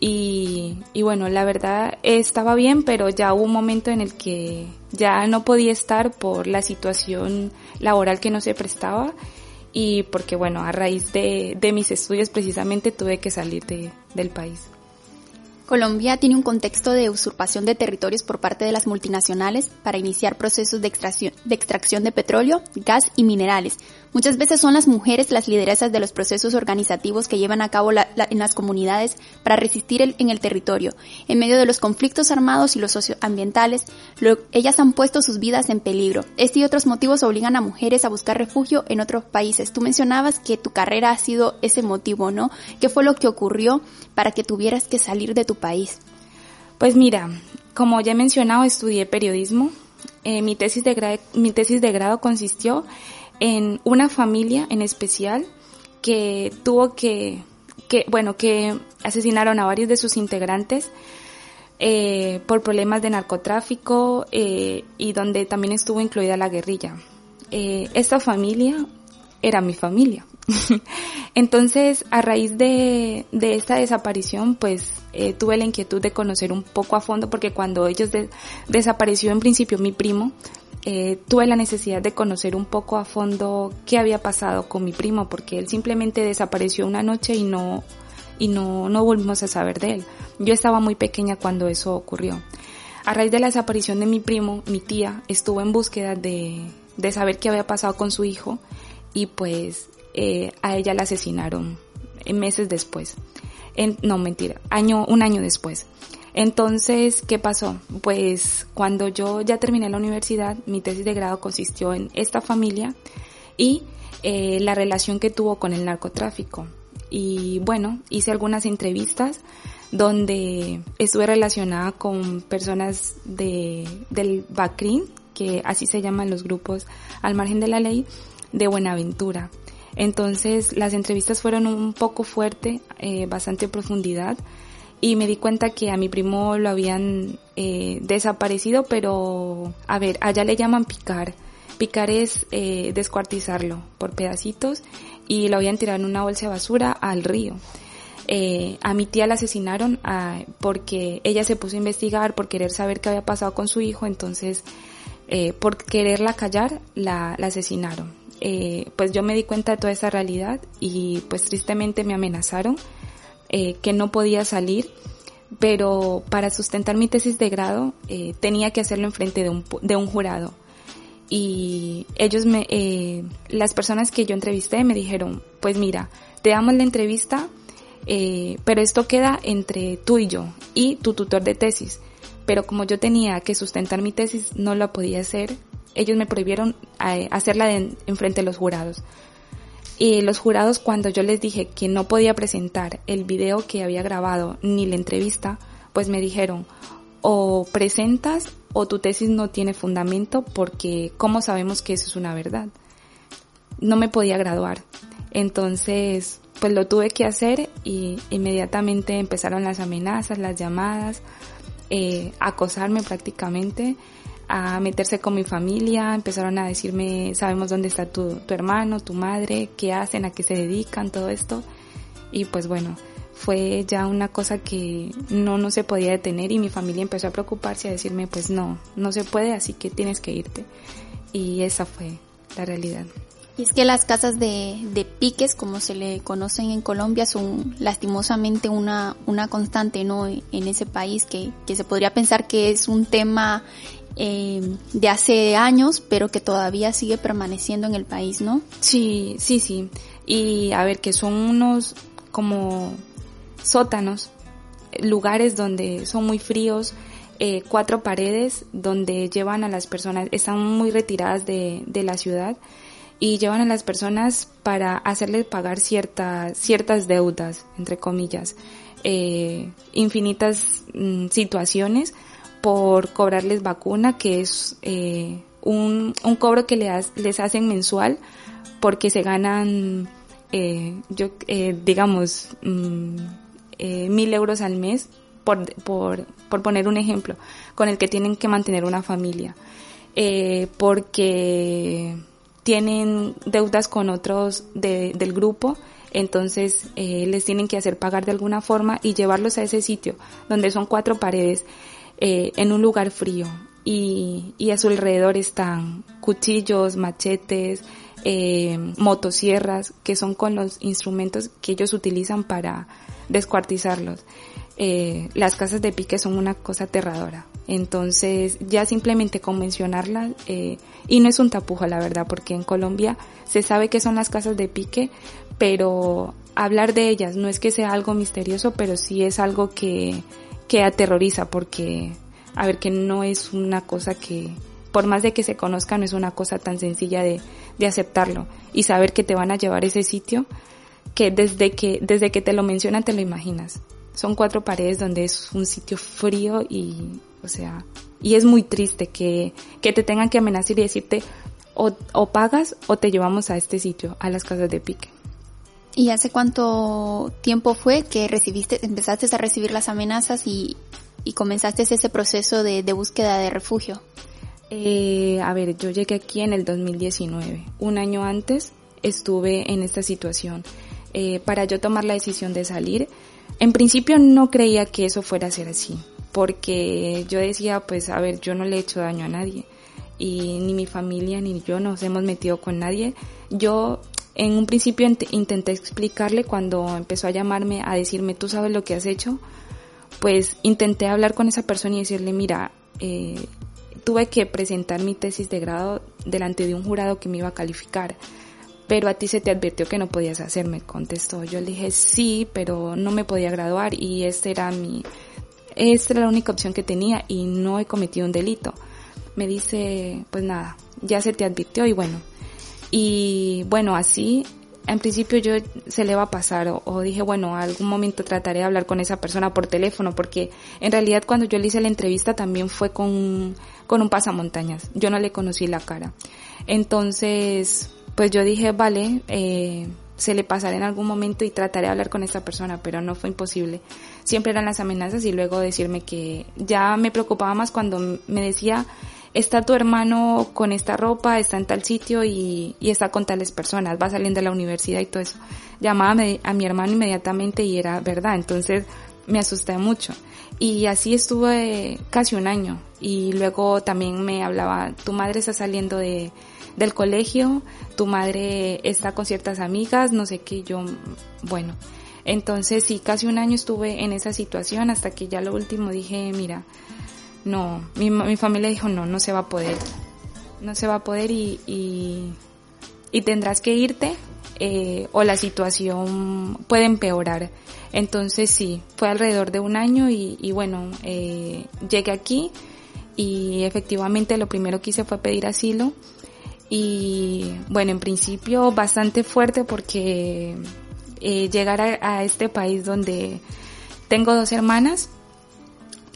y, y bueno, la verdad estaba bien, pero ya hubo un momento en el que ya no podía estar por la situación laboral que no se prestaba y porque bueno, a raíz de, de mis estudios precisamente tuve que salir de, del país. Colombia tiene un contexto de usurpación de territorios por parte de las multinacionales para iniciar procesos de extracción, de extracción de petróleo, gas y minerales. Muchas veces son las mujeres las lideresas de los procesos organizativos que llevan a cabo la, la, en las comunidades para resistir el, en el territorio. En medio de los conflictos armados y los socioambientales, lo, ellas han puesto sus vidas en peligro. Este y otros motivos obligan a mujeres a buscar refugio en otros países. Tú mencionabas que tu carrera ha sido ese motivo, ¿no? ¿Qué fue lo que ocurrió para que tuvieras que salir de tu país? Pues mira, como ya he mencionado, estudié periodismo. Eh, mi, tesis de mi tesis de grado consistió en una familia en especial que tuvo que, que bueno, que asesinaron a varios de sus integrantes eh, por problemas de narcotráfico eh, y donde también estuvo incluida la guerrilla. Eh, esta familia era mi familia. Entonces, a raíz de, de esta desaparición, pues tuve la inquietud de conocer un poco a fondo, porque cuando ellos de, desapareció en principio mi primo, eh, tuve la necesidad de conocer un poco a fondo qué había pasado con mi primo, porque él simplemente desapareció una noche y no, y no, no volvimos a saber de él. Yo estaba muy pequeña cuando eso ocurrió. A raíz de la desaparición de mi primo, mi tía estuvo en búsqueda de, de saber qué había pasado con su hijo y pues eh, a ella la asesinaron meses después. En, no, mentira, año, un año después. Entonces, ¿qué pasó? Pues cuando yo ya terminé la universidad, mi tesis de grado consistió en esta familia y eh, la relación que tuvo con el narcotráfico. Y bueno, hice algunas entrevistas donde estuve relacionada con personas de, del BACRIN, que así se llaman los grupos al margen de la ley, de Buenaventura. Entonces las entrevistas fueron un poco fuerte, eh, bastante profundidad y me di cuenta que a mi primo lo habían eh, desaparecido, pero a ver, allá le llaman picar. Picar es eh, descuartizarlo por pedacitos y lo habían tirado en una bolsa de basura al río. Eh, a mi tía la asesinaron ah, porque ella se puso a investigar por querer saber qué había pasado con su hijo, entonces eh, por quererla callar la, asesinaron. Eh, pues yo me di cuenta de toda esa realidad y pues tristemente me amenazaron eh, que no podía salir, pero para sustentar mi tesis de grado eh, tenía que hacerlo enfrente de un, de un jurado. Y ellos me, eh, las personas que yo entrevisté me dijeron, pues mira, te damos la entrevista, pero esto queda entre tú y yo y tu tutor de tesis. Pero como yo tenía que sustentar mi tesis, no lo podía hacer. Ellos me prohibieron hacerla de, enfrente de los jurados. Y los jurados cuando yo les dije que no podía presentar el video que había grabado ni la entrevista, pues me dijeron o presentas o tu tesis no tiene fundamento porque ¿cómo sabemos que eso es una verdad? No me podía graduar. Entonces, pues lo tuve que hacer y inmediatamente empezaron las amenazas, las llamadas, eh, acosarme prácticamente a meterse con mi familia, empezaron a decirme, sabemos dónde está tu, tu hermano, tu madre, qué hacen, a qué se dedican, todo esto. Y pues bueno, fue ya una cosa que no, no se podía detener y mi familia empezó a preocuparse, a decirme, pues no, no se puede, así que tienes que irte. Y esa fue la realidad. Y es que las casas de, de piques, como se le conocen en Colombia, son lastimosamente una, una constante, ¿no? En ese país que, que se podría pensar que es un tema eh, de hace años, pero que todavía sigue permaneciendo en el país, ¿no? Sí, sí, sí. Y a ver, que son unos como sótanos, lugares donde son muy fríos, eh, cuatro paredes donde llevan a las personas, están muy retiradas de, de la ciudad y llevan a las personas para hacerles pagar ciertas, ciertas deudas, entre comillas, eh, infinitas mm, situaciones por cobrarles vacuna, que es eh, un, un cobro que les, les hacen mensual porque se ganan, eh, yo, eh, digamos, mm, eh, mil euros al mes, por, por, por poner un ejemplo, con el que tienen que mantener una familia. Eh, porque tienen deudas con otros de, del grupo Entonces eh, les tienen que hacer pagar de alguna forma y llevarlos a ese sitio donde son cuatro paredes eh, en un lugar frío y, y, a su alrededor están cuchillos, machetes, eh, motosierras, que son con los instrumentos que ellos utilizan para descuartizarlos. Eh, las casas de pique son una cosa aterradora. Entonces, ya simplemente con mencionarlas, eh, y no es un tapujo la verdad, porque en Colombia se sabe que son las casas de pique, pero hablar de ellas no es que sea algo misterioso, pero sí es algo que, que aterroriza, porque, a ver, que no es una cosa que, por más de que se conozca, no es una cosa tan sencilla de, de aceptarlo y saber que te van a llevar ese sitio que desde que, desde que te lo mencionan te lo imaginas. Son cuatro paredes donde es un sitio frío y, o sea, y es muy triste que, que te tengan que amenazar y decirte o, o pagas o te llevamos a este sitio, a las casas de pique. ¿Y hace cuánto tiempo fue que recibiste, empezaste a recibir las amenazas y, y comenzaste ese proceso de, de búsqueda de refugio? Eh, a ver, yo llegué aquí en el 2019. Un año antes estuve en esta situación. Eh, para yo tomar la decisión de salir, en principio no creía que eso fuera a ser así, porque yo decía, pues, a ver, yo no le he hecho daño a nadie y ni mi familia ni yo nos hemos metido con nadie. Yo en un principio intenté explicarle cuando empezó a llamarme a decirme, tú sabes lo que has hecho, pues intenté hablar con esa persona y decirle, mira, eh, tuve que presentar mi tesis de grado delante de un jurado que me iba a calificar. Pero a ti se te advirtió que no podías hacerme, contestó. Yo le dije sí, pero no me podía graduar y esta era mi, esta era la única opción que tenía y no he cometido un delito. Me dice, pues nada, ya se te advirtió y bueno. Y bueno, así en principio yo se le va a pasar o, dije, bueno, algún momento trataré de hablar con esa persona por teléfono porque en realidad cuando yo le hice la entrevista también fue con, con un pasamontañas. Yo no le conocí la cara. Entonces, pues yo dije, vale, eh, se le pasará en algún momento y trataré de hablar con esta persona, pero no fue imposible. Siempre eran las amenazas y luego decirme que ya me preocupaba más cuando me decía, está tu hermano con esta ropa, está en tal sitio y, y está con tales personas, va saliendo de la universidad y todo eso. Llamaba a mi hermano inmediatamente y era verdad, entonces me asusté mucho. Y así estuve casi un año. Y luego también me hablaba, tu madre está saliendo de, del colegio, tu madre está con ciertas amigas, no sé qué, yo, bueno. Entonces sí, casi un año estuve en esa situación hasta que ya lo último dije, mira, no, mi, mi familia dijo, no, no se va a poder. No se va a poder y, y, tendrás que irte eh, o la situación puede empeorar. Entonces sí, fue alrededor de un año y, bueno, eh, llegué aquí y efectivamente lo primero que hice fue pedir asilo y bueno, en principio bastante fuerte porque eh, llegar a este país donde tengo dos hermanas,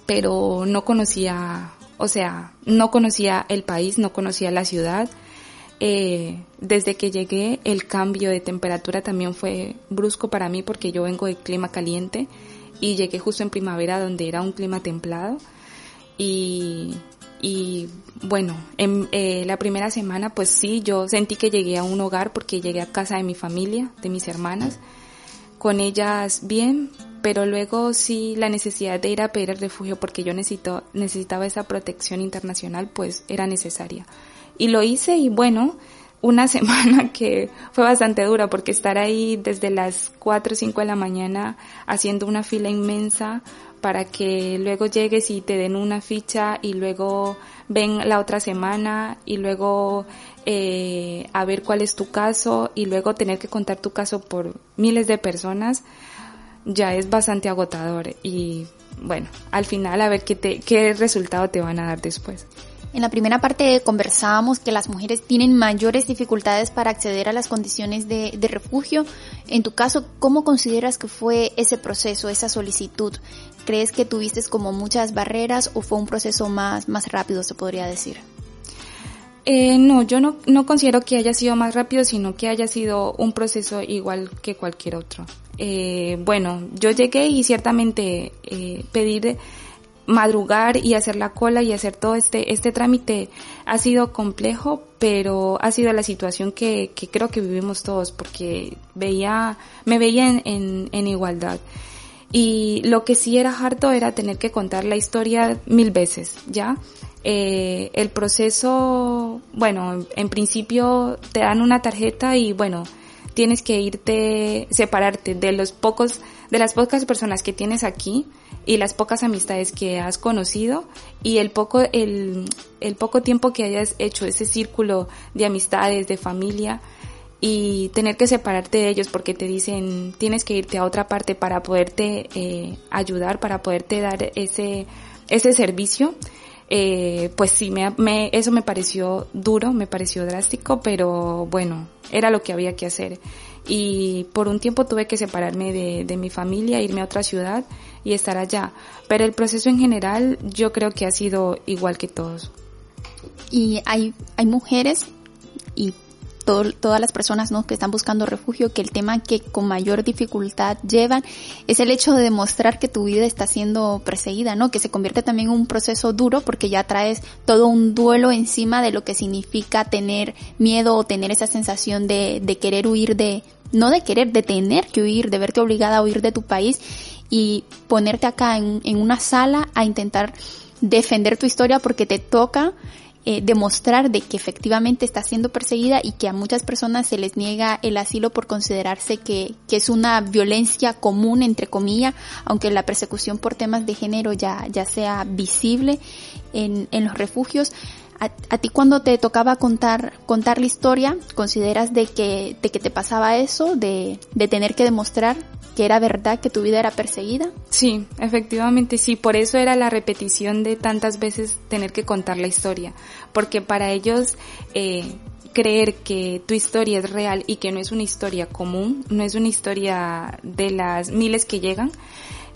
pero no conocía, o sea, no conocía el país, no conocía la ciudad, eh, desde que llegué el cambio de temperatura también fue brusco para mí porque yo vengo de clima caliente y llegué justo en primavera donde era un clima templado. Y, y bueno, en eh, la primera semana pues sí, yo sentí que llegué a un hogar porque llegué a casa de mi familia, de mis hermanas, con ellas bien, pero luego sí la necesidad de ir a pedir el refugio porque yo necesito, necesitaba esa protección internacional pues era necesaria. Y lo hice y bueno, una semana que fue bastante dura porque estar ahí desde las 4 o 5 de la mañana haciendo una fila inmensa para que luego llegues y te den una ficha y luego ven la otra semana y luego eh, a ver cuál es tu caso y luego tener que contar tu caso por miles de personas ya es bastante agotador y bueno, al final a ver qué, qué resultado te van a dar después. En la primera parte conversábamos que las mujeres tienen mayores dificultades para acceder a las condiciones de, de, refugio. En tu caso, ¿cómo consideras que fue ese proceso, esa solicitud? ¿Crees que tuviste como muchas barreras o fue un proceso más, más rápido, se podría decir? Eh, no, yo no, no considero que haya sido más rápido, sino que haya sido un proceso igual que cualquier otro. Eh, bueno, yo llegué y ciertamente eh, pedir madrugar y hacer la cola y hacer todo este, este trámite ha sido complejo, pero ha sido la situación que, que creo que vivimos todos porque veía, me veía en, en, en igualdad. Y lo que sí era harto era tener que contar la historia mil veces, ¿ya? Eh, el proceso, bueno, en principio te dan una tarjeta y bueno, tienes que irte, separarte de los pocos, de las pocas personas que tienes aquí y las pocas amistades que has conocido y el poco, el, el poco tiempo que hayas hecho ese círculo de amistades, de familia, y tener que separarte de ellos porque te dicen tienes que irte a otra parte para poderte eh, ayudar, para poderte dar ese, ese servicio, eh, pues sí, me, me, eso me pareció duro, me pareció drástico, pero bueno, era lo que había que hacer. Y por un tiempo tuve que separarme de, de mi familia, irme a otra ciudad y estar allá. Pero el proceso en general yo creo que ha sido igual que todos. Y hay, hay mujeres y todas las personas ¿no? que están buscando refugio, que el tema que con mayor dificultad llevan es el hecho de demostrar que tu vida está siendo perseguida, ¿no? Que se convierte también en un proceso duro porque ya traes todo un duelo encima de lo que significa tener miedo o tener esa sensación de, de querer huir de, no de querer, de tener que huir, de verte obligada a huir de tu país y ponerte acá en, en una sala a intentar defender tu historia porque te toca eh, demostrar de que efectivamente está siendo perseguida y que a muchas personas se les niega el asilo por considerarse que, que es una violencia común, entre comillas, aunque la persecución por temas de género ya, ya sea visible en, en los refugios. A, ti cuando te tocaba contar, contar la historia, ¿consideras de que, de que te pasaba eso, de, de tener que demostrar que era verdad que tu vida era perseguida? Sí, efectivamente sí, por eso era la repetición de tantas veces tener que contar la historia, porque para ellos eh, creer que tu historia es real y que no es una historia común, no es una historia de las miles que llegan,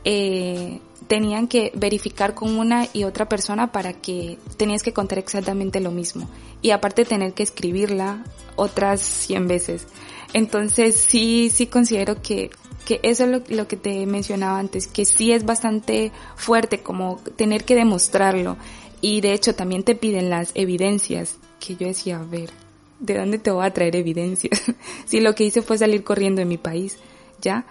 eh, tenían que verificar con una y otra persona para que tenías que contar exactamente lo mismo. Y aparte tener que escribirla otras 100 veces. Entonces sí, sí considero que que eso es lo, lo, que te mencionaba antes, que sí es bastante fuerte como tener que demostrarlo. Y de hecho también te piden las evidencias, que yo decía, a ver, ¿de dónde te voy a traer evidencias? si lo que hice fue salir corriendo de mi país, ¿ya?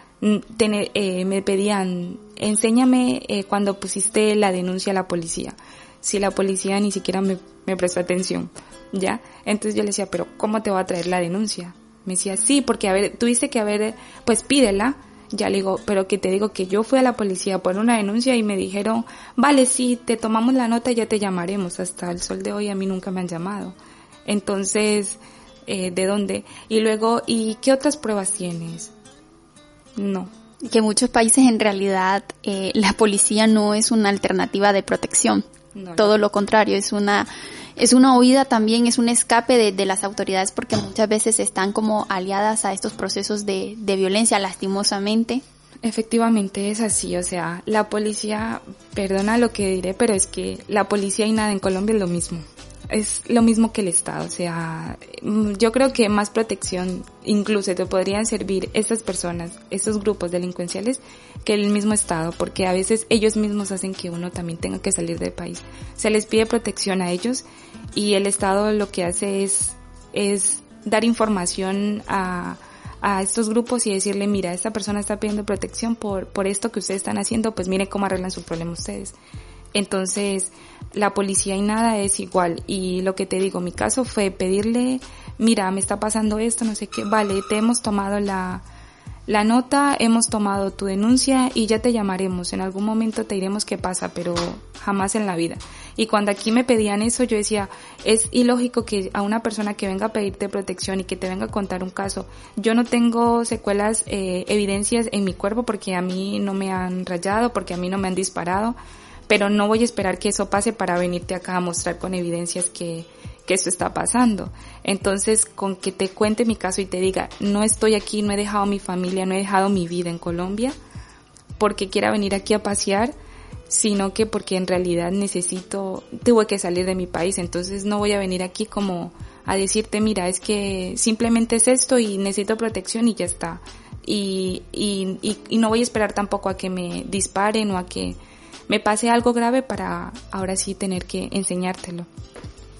Tener, eh, me pedían, enséñame eh, cuando pusiste la denuncia a la policía. Si la policía ni siquiera me, me prestó atención, ¿ya? Entonces yo le decía, pero ¿cómo te va a traer la denuncia? Me decía, sí, porque a ver, tuviste que haber, pues pídela. Ya le digo, pero que te digo que yo fui a la policía por una denuncia y me dijeron, vale, sí, te tomamos la nota y ya te llamaremos. Hasta el sol de hoy a mí nunca me han llamado. Entonces, eh, ¿de dónde? Y luego, ¿y qué otras pruebas tienes? No. Que en muchos países en realidad eh, la policía no es una alternativa de protección. No, Todo lo contrario, es una es una huida también, es un escape de, de, las autoridades porque muchas veces están como aliadas a estos procesos de, de violencia lastimosamente. Efectivamente es así, o sea, la policía, perdona lo que diré, pero es que la policía y nada en Colombia es lo mismo. Es lo mismo que el Estado, o sea, yo creo que más protección incluso te podrían servir estas personas, estos grupos delincuenciales, que el mismo Estado, porque a veces ellos mismos hacen que uno también tenga que salir del país. Se les pide protección a ellos y el Estado lo que hace es, es dar información a, a estos grupos y decirle, mira, esta persona está pidiendo protección por, por esto que ustedes están haciendo, pues mire cómo arreglan su problema ustedes. Entonces, la policía y nada es igual. Y lo que te digo, mi caso fue pedirle, mira, me está pasando esto, no sé qué, vale, te hemos tomado la, la nota, hemos tomado tu denuncia y ya te llamaremos. En algún momento te diremos qué pasa, pero jamás en la vida. Y cuando aquí me pedían eso, yo decía, es ilógico que a una persona que venga a pedirte protección y que te venga a contar un caso, yo no tengo secuelas, eh, evidencias en mi cuerpo porque a mí no me han rayado, porque a mí no me han disparado pero no voy a esperar que eso pase para venirte acá a mostrar con evidencias que, que esto está pasando. Entonces, con que te cuente mi caso y te diga, no estoy aquí, no he dejado mi familia, no he dejado mi vida en Colombia, porque quiera venir aquí a pasear, sino que porque en realidad necesito, tuve que salir de mi país, entonces no voy a venir aquí como a decirte, mira, es que simplemente es esto y necesito protección y ya está. Y, y, y, y no voy a esperar tampoco a que me disparen o a que me pase algo grave para ahora sí tener que enseñártelo.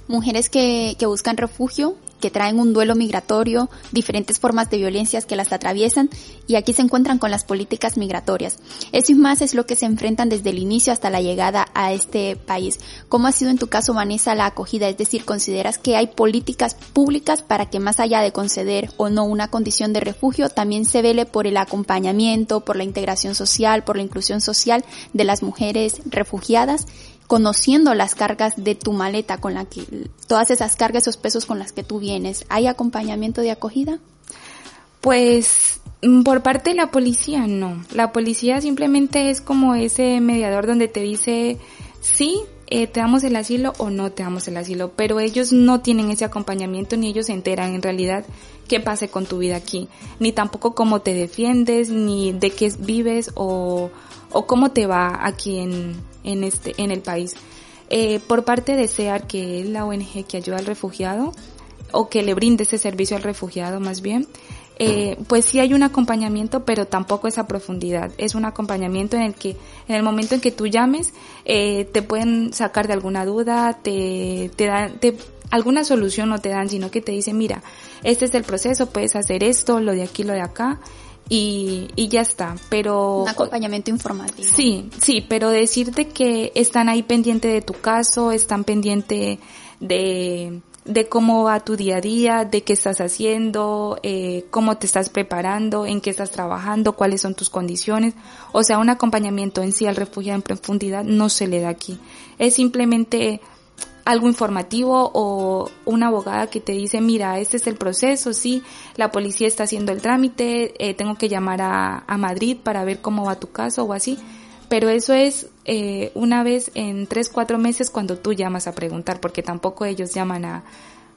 Mujeres que, que buscan refugio que traen un duelo migratorio, diferentes formas de violencias que las atraviesan y aquí se encuentran con las políticas migratorias. Eso y más es lo que se enfrentan desde el inicio hasta la llegada a este país. ¿Cómo ha sido en tu caso, Vanessa, la acogida? Es decir, ¿consideras que hay políticas públicas para que más allá de conceder o no una condición de refugio, también se vele por el acompañamiento, por la integración social, por la inclusión social de las mujeres refugiadas? Conociendo las cargas de tu maleta con la que, todas esas cargas, esos pesos con las que tú vienes, ¿hay acompañamiento de acogida? Pues mm, por parte de la policía no. La policía simplemente es como ese mediador donde te dice sí, eh, te damos el asilo o no te damos el asilo, pero ellos no tienen ese acompañamiento ni ellos se enteran en realidad qué pase con tu vida aquí, ni tampoco cómo te defiendes, ni de qué vives o, cómo te va aquí en, en, este, en el país. Eh, por parte de SEAR, que es la ONG que ayuda al refugiado, o que le brinde ese servicio al refugiado más bien, eh, pues sí hay un acompañamiento, pero tampoco es a profundidad. Es un acompañamiento en el que, en el momento en que tú llames, eh, te pueden sacar de alguna duda, te, te dan, te, alguna solución no te dan, sino que te dicen, mira, este es el proceso, puedes hacer esto, lo de aquí, lo de acá, y, y ya está, pero... Un acompañamiento informativo. Sí, sí, pero decirte que están ahí pendiente de tu caso, están pendiente de, de cómo va tu día a día, de qué estás haciendo, eh, cómo te estás preparando, en qué estás trabajando, cuáles son tus condiciones. O sea, un acompañamiento en sí al refugiado en profundidad no se le da aquí. Es simplemente algo informativo o una abogada que te dice, mira, este es el proceso, sí, la policía está haciendo el trámite, eh, tengo que llamar a, a, Madrid para ver cómo va tu caso o así. Pero eso es eh, una vez en tres, cuatro meses cuando tú llamas a preguntar, porque tampoco ellos llaman a,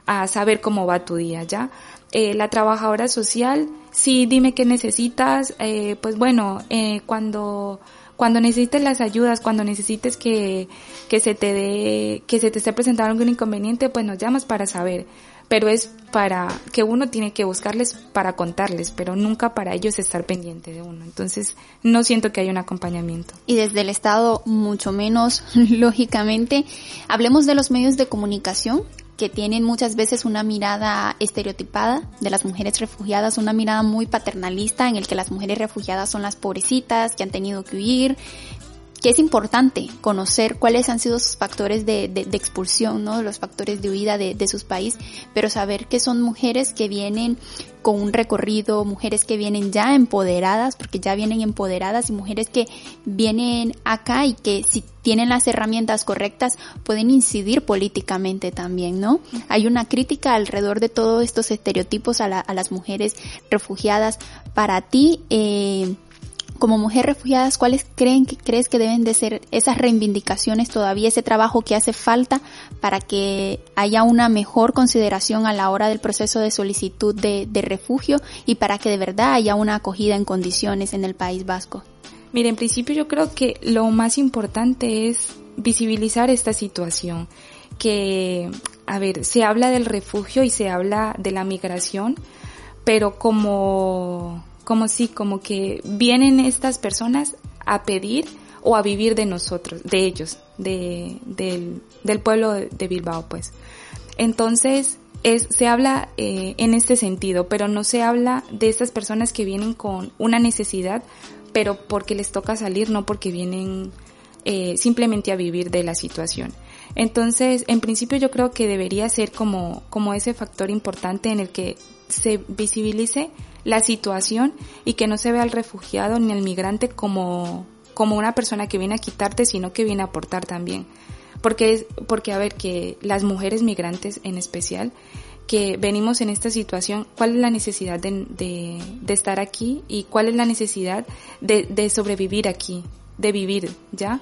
a saber cómo va tu día, ¿ya? Eh, la trabajadora social, sí, dime qué necesitas, eh, pues bueno, cuando cuando necesites las ayudas, cuando necesites que, que se te dé, que se te esté presentando algún inconveniente, pues nos llamas para saber. Pero es para que uno tiene que buscarles para contarles, pero nunca para ellos estar pendiente de uno. Entonces, no siento que haya un acompañamiento. Y desde el Estado, mucho menos, lógicamente. Hablemos de los medios de comunicación que tienen muchas veces una mirada estereotipada de las mujeres refugiadas, una mirada muy paternalista en el que las mujeres refugiadas son las pobrecitas que han tenido que huir, que es importante conocer cuáles han sido sus factores de, de, de expulsión, ¿no? Los factores de huida de, de, sus países, pero saber que son mujeres que vienen con un recorrido, mujeres que vienen ya empoderadas, porque ya vienen empoderadas y mujeres que vienen acá y que si tienen las herramientas correctas pueden incidir políticamente también, ¿no? Hay una crítica alrededor de todos estos estereotipos a, la, a las mujeres refugiadas. Para ti, eh, como mujer refugiadas, ¿cuáles creen que crees que deben de ser esas reivindicaciones todavía, ese trabajo que hace falta para que haya una mejor consideración a la hora del proceso de solicitud de, de refugio y para que de verdad haya una acogida en condiciones en el País Vasco? Mire, en principio yo creo que lo más importante es visibilizar esta situación, que, a ver, se habla del refugio y se habla de la migración, pero como como si, como que vienen estas personas a pedir o a vivir de nosotros, de ellos, de, del, del pueblo de Bilbao, pues. Entonces, es, se habla eh, en este sentido, pero no se habla de estas personas que vienen con una necesidad, pero porque les toca salir, no porque vienen eh, simplemente a vivir de la situación. Entonces, en principio yo creo que debería ser como, como ese factor importante en el que se visibilice la situación y que no se vea al refugiado ni al migrante como, como una persona que viene a quitarte, sino que viene a aportar también. Porque, porque a ver, que las mujeres migrantes en especial, que venimos en esta situación, ¿cuál es la necesidad de, de, de estar aquí y cuál es la necesidad de, de sobrevivir aquí, de vivir, ¿ya?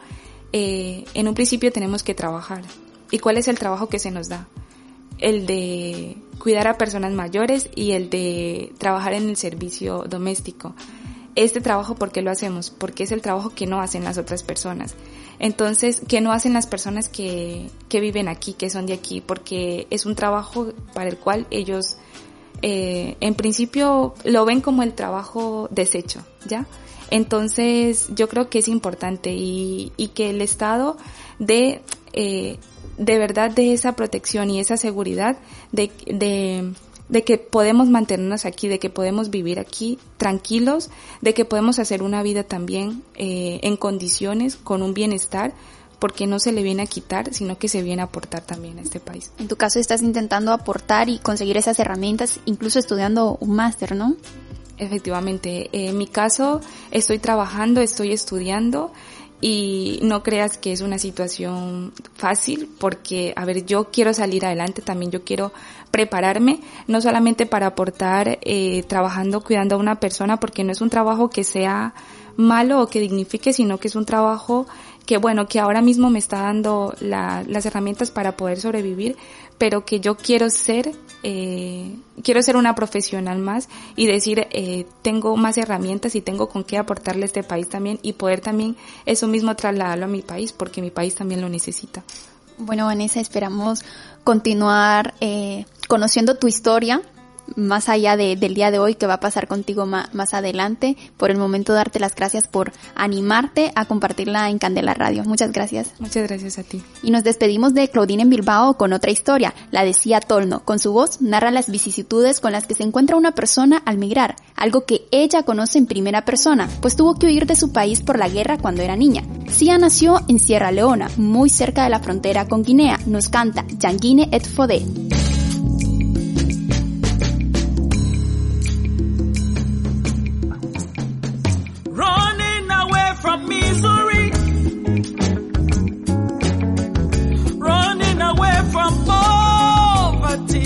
Eh, en un principio tenemos que trabajar. ¿Y cuál es el trabajo que se nos da? El de cuidar a personas mayores y el de trabajar en el servicio doméstico. Este trabajo, ¿por qué lo hacemos? Porque es el trabajo que no hacen las otras personas. Entonces, que no hacen las personas que, que viven aquí, que son de aquí, porque es un trabajo para el cual ellos eh, en principio lo ven como el trabajo desecho, ¿ya? Entonces yo creo que es importante y, y que el Estado dé eh, de verdad de esa protección y esa seguridad de, de, de que podemos mantenernos aquí, de que podemos vivir aquí tranquilos, de que podemos hacer una vida también eh, en condiciones, con un bienestar, porque no se le viene a quitar, sino que se viene a aportar también a este país. En tu caso estás intentando aportar y conseguir esas herramientas, incluso estudiando un máster, ¿no? Efectivamente, en mi caso estoy trabajando, estoy estudiando y no creas que es una situación fácil porque, a ver, yo quiero salir adelante, también yo quiero prepararme, no solamente para aportar eh, trabajando, cuidando a una persona, porque no es un trabajo que sea malo o que dignifique, sino que es un trabajo que bueno, que ahora mismo me está dando la, las herramientas para poder sobrevivir, pero que yo quiero ser, eh, quiero ser una profesional más y decir, eh, tengo más herramientas y tengo con qué aportarle a este país también y poder también eso mismo trasladarlo a mi país, porque mi país también lo necesita. Bueno, Vanessa, esperamos continuar eh, conociendo tu historia más allá de, del día de hoy que va a pasar contigo más adelante. Por el momento darte las gracias por animarte a compartirla en Candela Radio. Muchas gracias. Muchas gracias a ti. Y nos despedimos de Claudine en Bilbao con otra historia. La decía Tolno. Con su voz narra las vicisitudes con las que se encuentra una persona al migrar, algo que ella conoce en primera persona, pues tuvo que huir de su país por la guerra cuando era niña. Sia nació en Sierra Leona, muy cerca de la frontera con Guinea. Nos canta Yanguine et Fodé. From poverty,